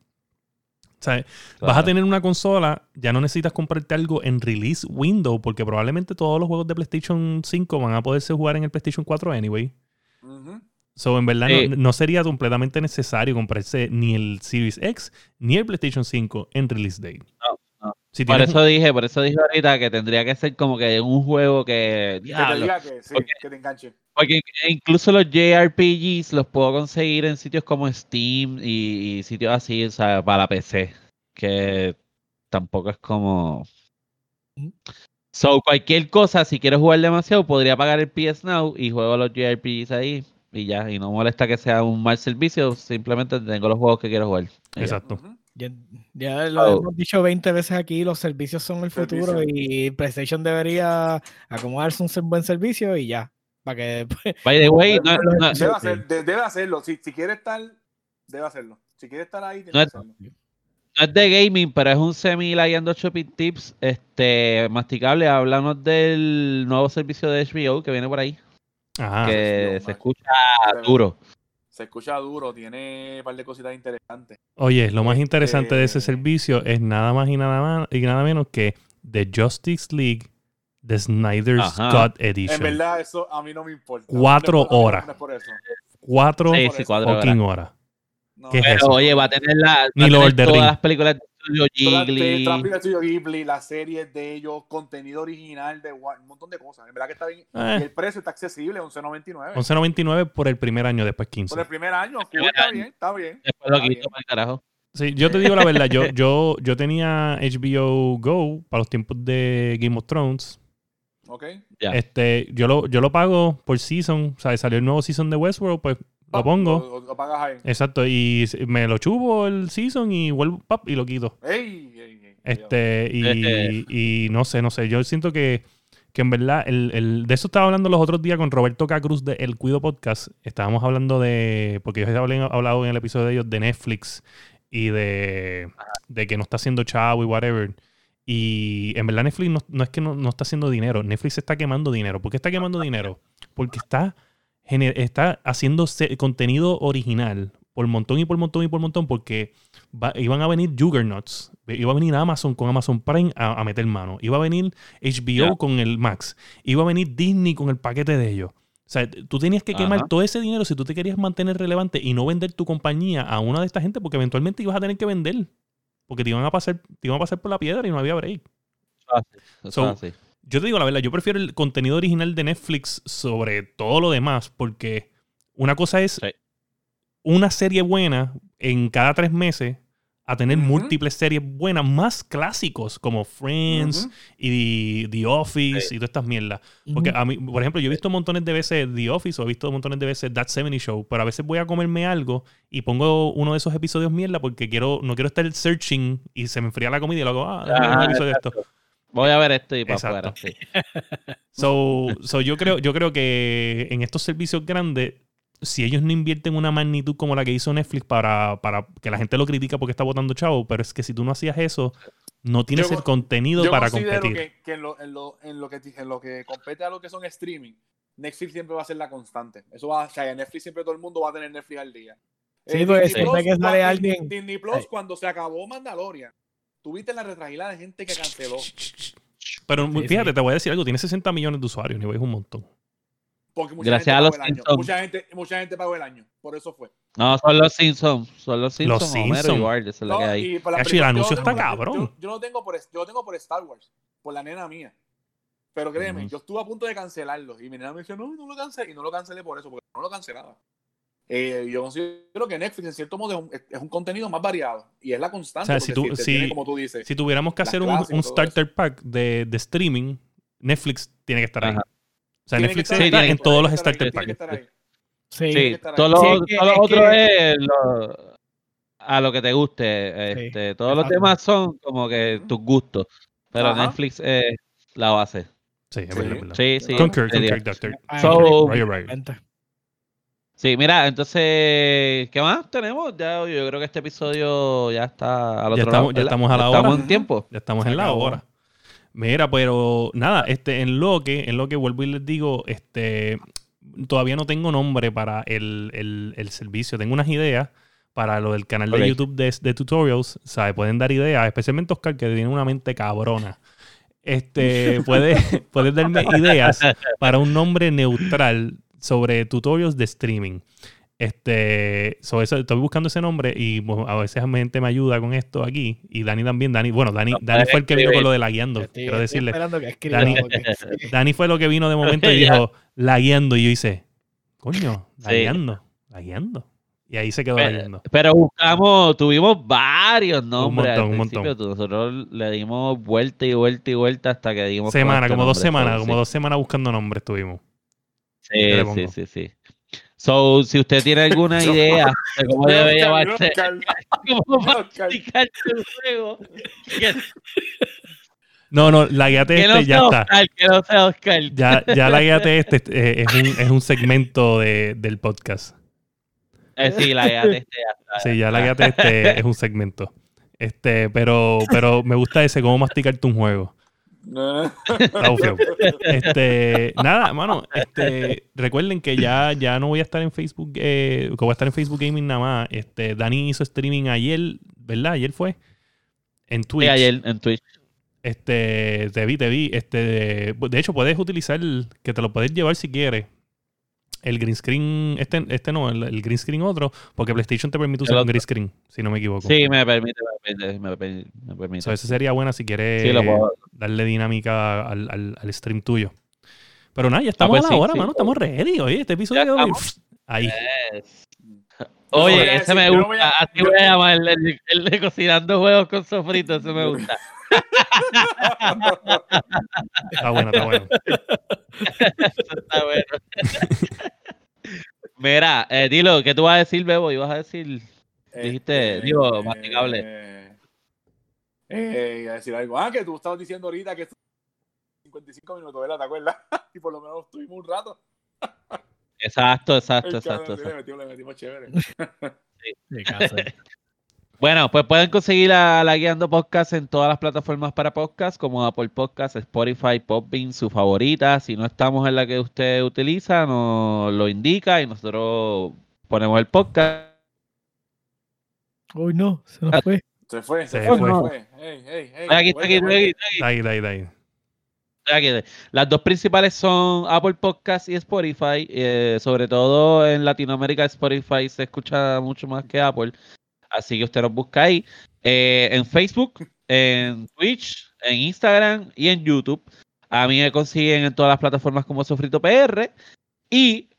C: O sea, vas a tener una consola, ya no necesitas comprarte algo en release window, porque probablemente todos los juegos de PlayStation 5 van a poderse jugar en el PlayStation 4 anyway.
B: Ujú.
C: So, en verdad,
A: Sí.
C: no, no sería completamente necesario comprarse ni el Series X ni el PlayStation 5 en release date.
A: No, no.
C: Si
A: Por
C: tienes
A: eso dije, por eso dije ahorita que tendría que ser como que un juego que.
B: Que te
A: diablo,
B: diga que sí,
A: Ok.
B: que te enganche.
A: Porque incluso los JRPGs los puedo conseguir en sitios como Steam y, y sitios así, o sea, para la PC. Que tampoco es como. So, cualquier cosa, si quiero jugar demasiado, podría pagar el PS Now y juego los JRPGs ahí y ya. Y no molesta que sea un mal servicio, simplemente tengo los juegos que quiero jugar.
C: Exacto.
D: Ya, ya lo
A: Oh.
D: hemos dicho 20 veces aquí, los servicios son el futuro
B: Servicio.
D: y PlayStation debería acomodarse un buen servicio y ya. Para que pues,
A: By the way, no, no-
B: Debe, hacer- de- debe hacerlo. Si, si quiere estar, debe hacerlo. Si quiere estar ahí, tiene
A: No
B: que
A: es-
B: hacerlo.
A: no es de gaming, pero es un semi Layando Shopping Tips este, masticable. Hablamos del nuevo servicio de HBO que viene por ahí.
C: Ajá.
A: que se escucha duro.
B: Se escucha duro, tiene un par de cositas interesantes.
C: Oye, lo más interesante de ese
B: Este-
C: servicio es nada más y nada más y nada menos que The Justice League The Snyder's
A: Ajá.
C: Cut Edition.
B: En verdad, eso a mí no me importa.
C: Cuatro horas.
B: es por eso.
C: Cuatro
A: Sí, sí, cuatro horas.
C: horas.
B: No,
C: ¿Qué es
A: Pero
C: eso?
A: oye, va a tener, la,
C: Ni
A: va a
C: Lord
A: tener todas las películas de Studio Ghibli.
B: Películas de Studio Ghibli, las series de ellos, contenido original de un montón de cosas. En verdad que está bien.
C: Eh.
B: Y el precio está accesible, 11.99.
C: 11.99 por el primer año, después 15.
B: Por el primer año,
A: primer
B: está
A: año.
B: bien, está bien.
A: Después lo quito para el carajo.
C: Sí, yo te digo la verdad, yo, yo, yo tenía HBO Go para los tiempos de Game of Thrones.
B: Ok.
A: Ya.
C: Este, yo lo, yo lo pago por season. O sea, salió el nuevo season de Westworld, pues lo pongo.
B: Lo, lo pagas ahí.
C: Exacto, y me lo chupo el season y vuelvo pap, y lo quito.
B: Ey, ey, ey,
C: Este, y, y no sé, no sé. Yo siento que, que en verdad, el, el- de eso estaba hablando los otros días con Roberto Cacruz de El Cuido Podcast. Estábamos hablando de, porque ellos habían hablado en el episodio de ellos de Netflix y de, de que no está haciendo chavo y whatever. Y en verdad Netflix no, no es que no, no está haciendo dinero, Netflix está quemando dinero. ¿Por qué está quemando dinero? Porque está, está haciendo contenido original por montón y por montón y por montón porque va- iban a venir Juggernauts, iba a venir Amazon con Amazon Prime a, a meter mano, iba a venir HBO con el Max, iba a venir Disney con el paquete de ellos. O sea, tú tenías que quemar
A: Ajá.
C: todo ese dinero si tú te querías mantener relevante y no vender tu compañía a una de esta gente porque eventualmente ibas a tener que vender. Porque te iban a pasar, te iban a pasar por la piedra y no había break.
A: Así, eso
C: So. Yo te digo la verdad, yo prefiero el contenido original de Netflix sobre todo lo demás porque Una cosa es
A: Sí.
C: una serie buena en cada tres meses a tener múltiples series buenas, más clásicos como Friends y The Office y todas estas mierdas. Porque a mí, por ejemplo, yo he visto montones de veces The Office o he visto montones de veces That 70 Show, pero a veces voy a comerme algo y pongo uno de esos episodios mierda porque quiero, no quiero estar searching y se me enfría la comida y luego, ah, ver un episodio de esto.
A: Voy a ver esto y para
C: Exacto.
A: afuera. sí.
C: So, so yo creo, yo creo que en estos servicios grandes, si ellos no invierten una magnitud como la que hizo Netflix para, para que la gente lo critica porque está votando chavo, pero es que si tú no hacías eso, no tienes
B: Yo-
C: el contenido
B: Yo
C: para competir.
B: que, que en, lo, en, lo, en, lo que, en lo que compete a lo que son streaming, Netflix siempre va a ser la constante. Eso va, o sea, en Netflix siempre todo el mundo va a tener Netflix al día.
D: Sí,
B: Eh,
D: pues,
B: Disney Plus,
D: que sale alguien-
B: Disney Plus,
D: Ay.
B: cuando se acabó Mandalorian, tuviste la retragilada de gente que canceló.
C: Pero
D: Sí,
C: fíjate,
D: sí.
C: te voy a decir algo, tiene 60 millones de usuarios, ni es un montón.
B: Porque mucha
A: Gracias
B: gente
A: a los
B: pagó el año.
A: Simpsons.
B: Mucha gente, mucha gente pagó el año. Por eso fue.
A: No, son los Simpsons. Son los Simpsons.
C: Los Simpsons.
A: Bart, eso es lo
B: No,
A: que hay.
B: y por la
C: Hacho, y el anuncio
B: lo
C: está
B: tengo por-
C: cabrón.
B: Yo, yo lo tengo por, yo lo tengo por Star Wars, por la nena mía. Pero créeme, yo estuve a punto de cancelarlo. Y mi nena me dice, no, no lo cancelé. Y no lo cancelé por eso, porque no lo cancelaba. Eh, yo considero que Netflix, en cierto modo, es un, es un contenido más variado. Y es la constante.
C: O sea, si tú- si-
B: tiene, como tú dices.
C: Si tuviéramos que hacer un, starter pack de, de streaming, Netflix tiene que estar ahí.
A: Ajá.
C: O sea,
B: Tiene
C: Netflix está en todos los starter packs.
D: Sí.
A: Todo lo,
D: Sí,
A: todo otro
D: que-
A: es lo- a lo que te guste. Este, todos los demás son como que tus gustos. Pero
B: Ajá.
A: Netflix es la base.
C: Sí, es
B: Sí.
C: verdad.
A: Sí, sí.
C: Concur, concur, doctor.
D: Ah,
A: So-
C: Right, right.
A: Sí, mira, entonces, ¿qué más tenemos? Ya, yo creo que este episodio ya está al otro
C: Ya estamos-
A: lado.
C: ya estamos a la
A: Estamos
C: hora.
A: en tiempo.
C: Ya estamos
D: Se
C: en la hora. Mira, pero nada, este, en lo que, en lo que vuelvo y les digo, este, todavía no tengo nombre para el, el- el servicio. Tengo unas ideas para lo del canal de YouTube de, de tutorials. ¿sabes? Pueden dar ideas, especialmente Oscar, que tiene una mente cabrona. Este, puede, puedes darme ideas para un nombre neutral sobre tutorials de streaming. Este, sobre eso, estoy buscando ese nombre y bueno, a veces gente me ayuda con esto aquí. Y Dani también, Dani, bueno, Dani,
A: No,
C: Dani fue el que vino
A: escribe.
C: con lo de la guiando.
D: Estoy-
C: Quiero decirle,
D: escriba,
C: Dani-
D: porque- sí.
C: Dani fue lo que vino de momento y dijo, la guiando. Y yo hice, coño, la
A: Sí.
C: guiando, la guiando. Y ahí se quedó la
A: Pero, pero buscamos, tuvimos varios nombres
C: montón, un montón.
A: Nosotros le dimos vuelta y vuelta y vuelta hasta que dimos.
C: Semana,
A: este
C: como dos semanas, como
A: sí.
C: dos semanas buscando nombres tuvimos.
A: Sí, sí, sí, sí. So, si usted tiene alguna idea de cómo debe
B: Oscar,
A: llamarse,
B: mira,
A: cómo
B: Oscar, Oscar.
A: practicar el juego,
C: No, no, la guiate
A: que no
C: este ya
A: sea
C: está.
A: Oscar, que no sea Oscar.
C: Ya, ya la guiate este eh, es, un, es un segmento de- del podcast.
A: Eh, sí, la de este ya está.
C: Sí, ya la guiate este es un segmento. Este, pero, pero me gusta ese, cómo masticarte un juego. Este, nada, mano, este, recuerden que ya, ya no voy a estar en Facebook, eh, que voy a estar en Facebook Gaming nada más. Este, Dani hizo streaming ayer, ¿verdad? Ayer fue. En Twitch.
A: Sí, ayer en Twitch.
C: Este, te vi, te vi. Este, de hecho, puedes utilizar, que te lo puedes llevar si quieres. El green screen, este, este no, el, el green screen otro, porque PlayStation te permite usar un green screen, si no me equivoco.
A: Sí, me permite, me permite, me permite. me permite.
C: So, esa sería buena si quieres
A: Sí,
C: darle dinámica al, al- al stream tuyo. Pero nada, ya estamos
A: pues
C: a la
A: sí,
C: hora,
A: sí.
C: mano. Estamos ready. Oye, este episodio quedó. Ahí.
A: Yes. Oye, ese me gusta.
B: voy a-
A: Así
B: yo-
A: voy a llamar el, el- el de cocinando huevos con sofrito. Ese me gusta.
C: Está bueno, está bueno.
A: Eso está bueno. Mira, eh, dilo, ¿qué tú vas a decir, Bebo? ¿Ibas a decir? Dijiste, digo, masticable.
B: Eh, eh, iba a decir algo. Ah, que tú estabas diciendo ahorita que 55 minutos, ¿verdad? ¿Te acuerdas? y por lo menos estuvimos un rato.
A: Exacto, exacto, exacto.
B: cabrón, sí,
A: exacto.
B: Le metimos, le metimos chévere.
D: Sí, cáncer.
A: Bueno, pues pueden conseguir a la Guiando Podcast en todas las plataformas para podcast, como Apple Podcast, Spotify, Podbean, su favorita. Si no estamos en la que usted utiliza, nos lo indica y nosotros ponemos el podcast.
D: Uy, no, se nos fue.
B: Se fue, se,
C: Se
B: fue,
A: fue.
B: se fue. Ey, ey, ey.
A: Estoy aquí, estoy aquí,
B: Vuelve,
A: estoy aquí, estoy aquí.
C: Está ahí, está ahí,
A: Las dos principales son Apple Podcast y Spotify. eh, sobre todo en Latinoamérica, Spotify se escucha mucho más que Apple. Así que usted nos busca ahí. Eh, en Facebook, en Twitch, en Instagram y en YouTube. A mí me consiguen en todas las plataformas como Sofrito PR. Y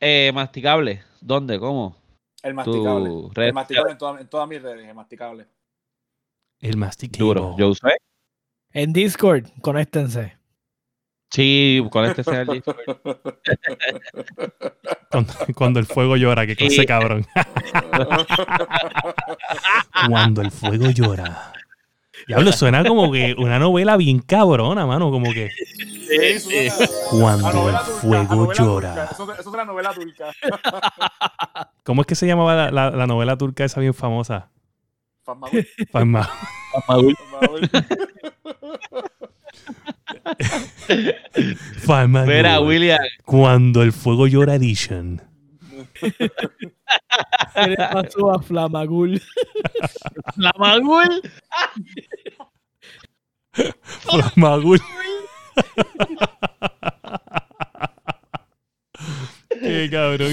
A: eh, masticable. ¿Dónde? ¿Cómo?
B: El masticable. El masticable en, toda- en todas mis redes, el masticable.
C: El masticable.
A: duro. Yo usé.
D: En Discord, conéctense.
A: Sí, con este sea el.
C: Cuando, cuando el fuego llora, que cosa
A: Sí.
C: cabrón. Cuando el fuego llora. Diablo, suena como que una novela bien cabrona, mano. Como que
B: Sí,
C: cuando el
B: turca,
C: fuego llora.
B: Eso, eso es la novela turca.
C: ¿Cómo es que se llamaba la, la- la novela turca esa bien famosa?
B: Farmagul,
C: Farma-
B: Farmagul.
A: Mira, William.
C: Cuando el fuego llora edition.
D: ¿Qué le pasó a Flamagul?
A: La Magul.
C: Farmagul. Qué cabrón.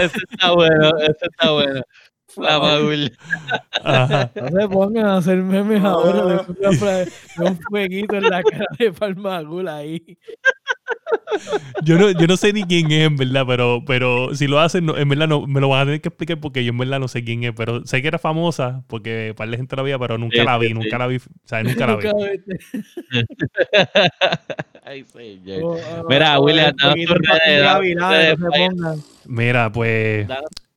A: Ese está bueno, ese está bueno. La.
C: Ajá.
D: No se pongan a hacer memes ahora de un fueguito en la cara de Palmagul ahí.
C: Yo no, yo no sé ni quién es, en verdad, pero, pero si lo hacen, no- en verdad no, me lo van a tener que explicar porque yo en verdad no sé quién es, pero sé que era famosa porque par de gente la veía, pero nunca
A: Sí,
C: la vi,
A: sí,
C: nunca la vi, o sea, nunca la vi.
A: Ay, señor.
D: Oh, oh,
A: Mira,
D: oh,
A: William,
D: para no pongan.
C: Mira, pues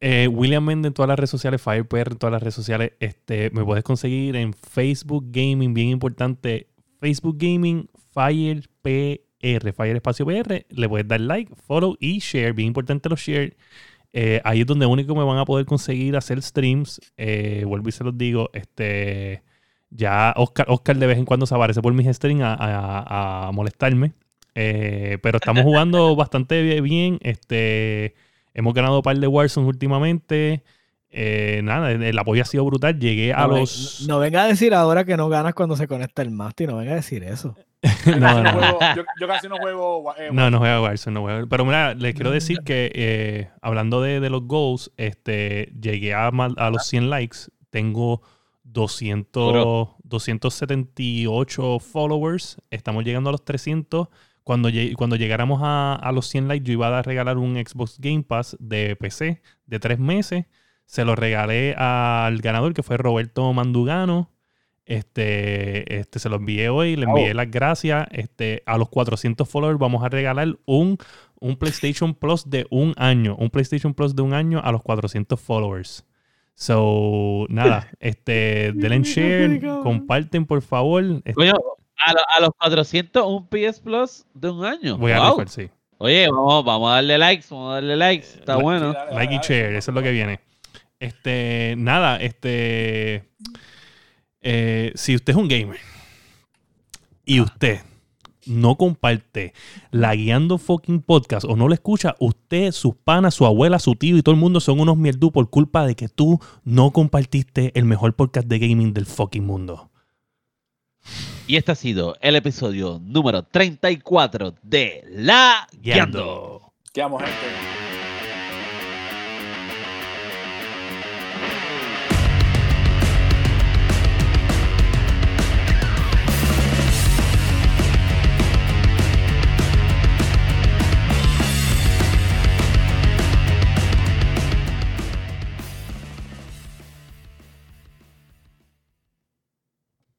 C: eh, William Mende en todas las redes sociales, FirePR en todas las redes sociales, este, me puedes conseguir en Facebook Gaming, bien importante, Facebook Gaming, FirePR, Fire Espacio PR, le puedes dar like, follow y share, bien importante los share. Eh, ahí es donde único me van a poder conseguir hacer streams. Eh, vuelvo y se los digo. Este, ya Oscar, Oscar de vez en cuando se aparece por mis streams a, a- a molestarme. Eh, pero estamos jugando bastante bien. Este, hemos ganado un par de Warzone últimamente. Eh, nada, el, apoyo ha sido brutal. Llegué a
D: No,
C: los.
D: no venga a decir ahora que no ganas cuando se conecta el Masti, no venga a decir eso.
B: Yo
C: No,
B: casi no
C: no.
B: juego- yo, yo casi no juego. eh,
C: No, no juega Warzone, no juega. Pero mira, les quiero decir que eh, hablando de, de los goals, este, llegué a, los 100 likes. Tengo 200,
A: Bro.
C: 278 followers. Estamos llegando a los 300. Cuando, lle- cuando llegáramos a, a los 100 likes, yo iba a regalar un Xbox Game Pass de PC de tres meses. Se lo regalé al ganador, que fue Roberto Mandugano. Este, este se lo envié hoy, le envié
B: Oh.
C: las gracias. Este, a los 400 followers vamos a regalar un, un PlayStation Plus de un año. Un PlayStation Plus de un año a los 400 followers. So, nada, este, denle en share, comparten por favor. Este,
A: Coño, a, lo- a los 400, un PS Plus de un año.
C: voy a
A: Wow.
C: rifar, sí.
A: Oye, vamos, vamos a darle likes, vamos a darle likes. Está
C: La-
A: bueno.
B: Dale, dale,
C: Like y share, eso es lo que viene. Este, nada, este. eh, si usted es un gamer y usted no comparte la guiando fucking podcast o no lo escucha, usted, sus panas, su abuela, su tío y todo el mundo son unos mierdú por culpa de que tú no compartiste el mejor podcast de gaming del fucking mundo.
A: Y este ha sido el episodio número 34 de La Guiando.
C: Guiando.
B: ¿Qué amo, gente?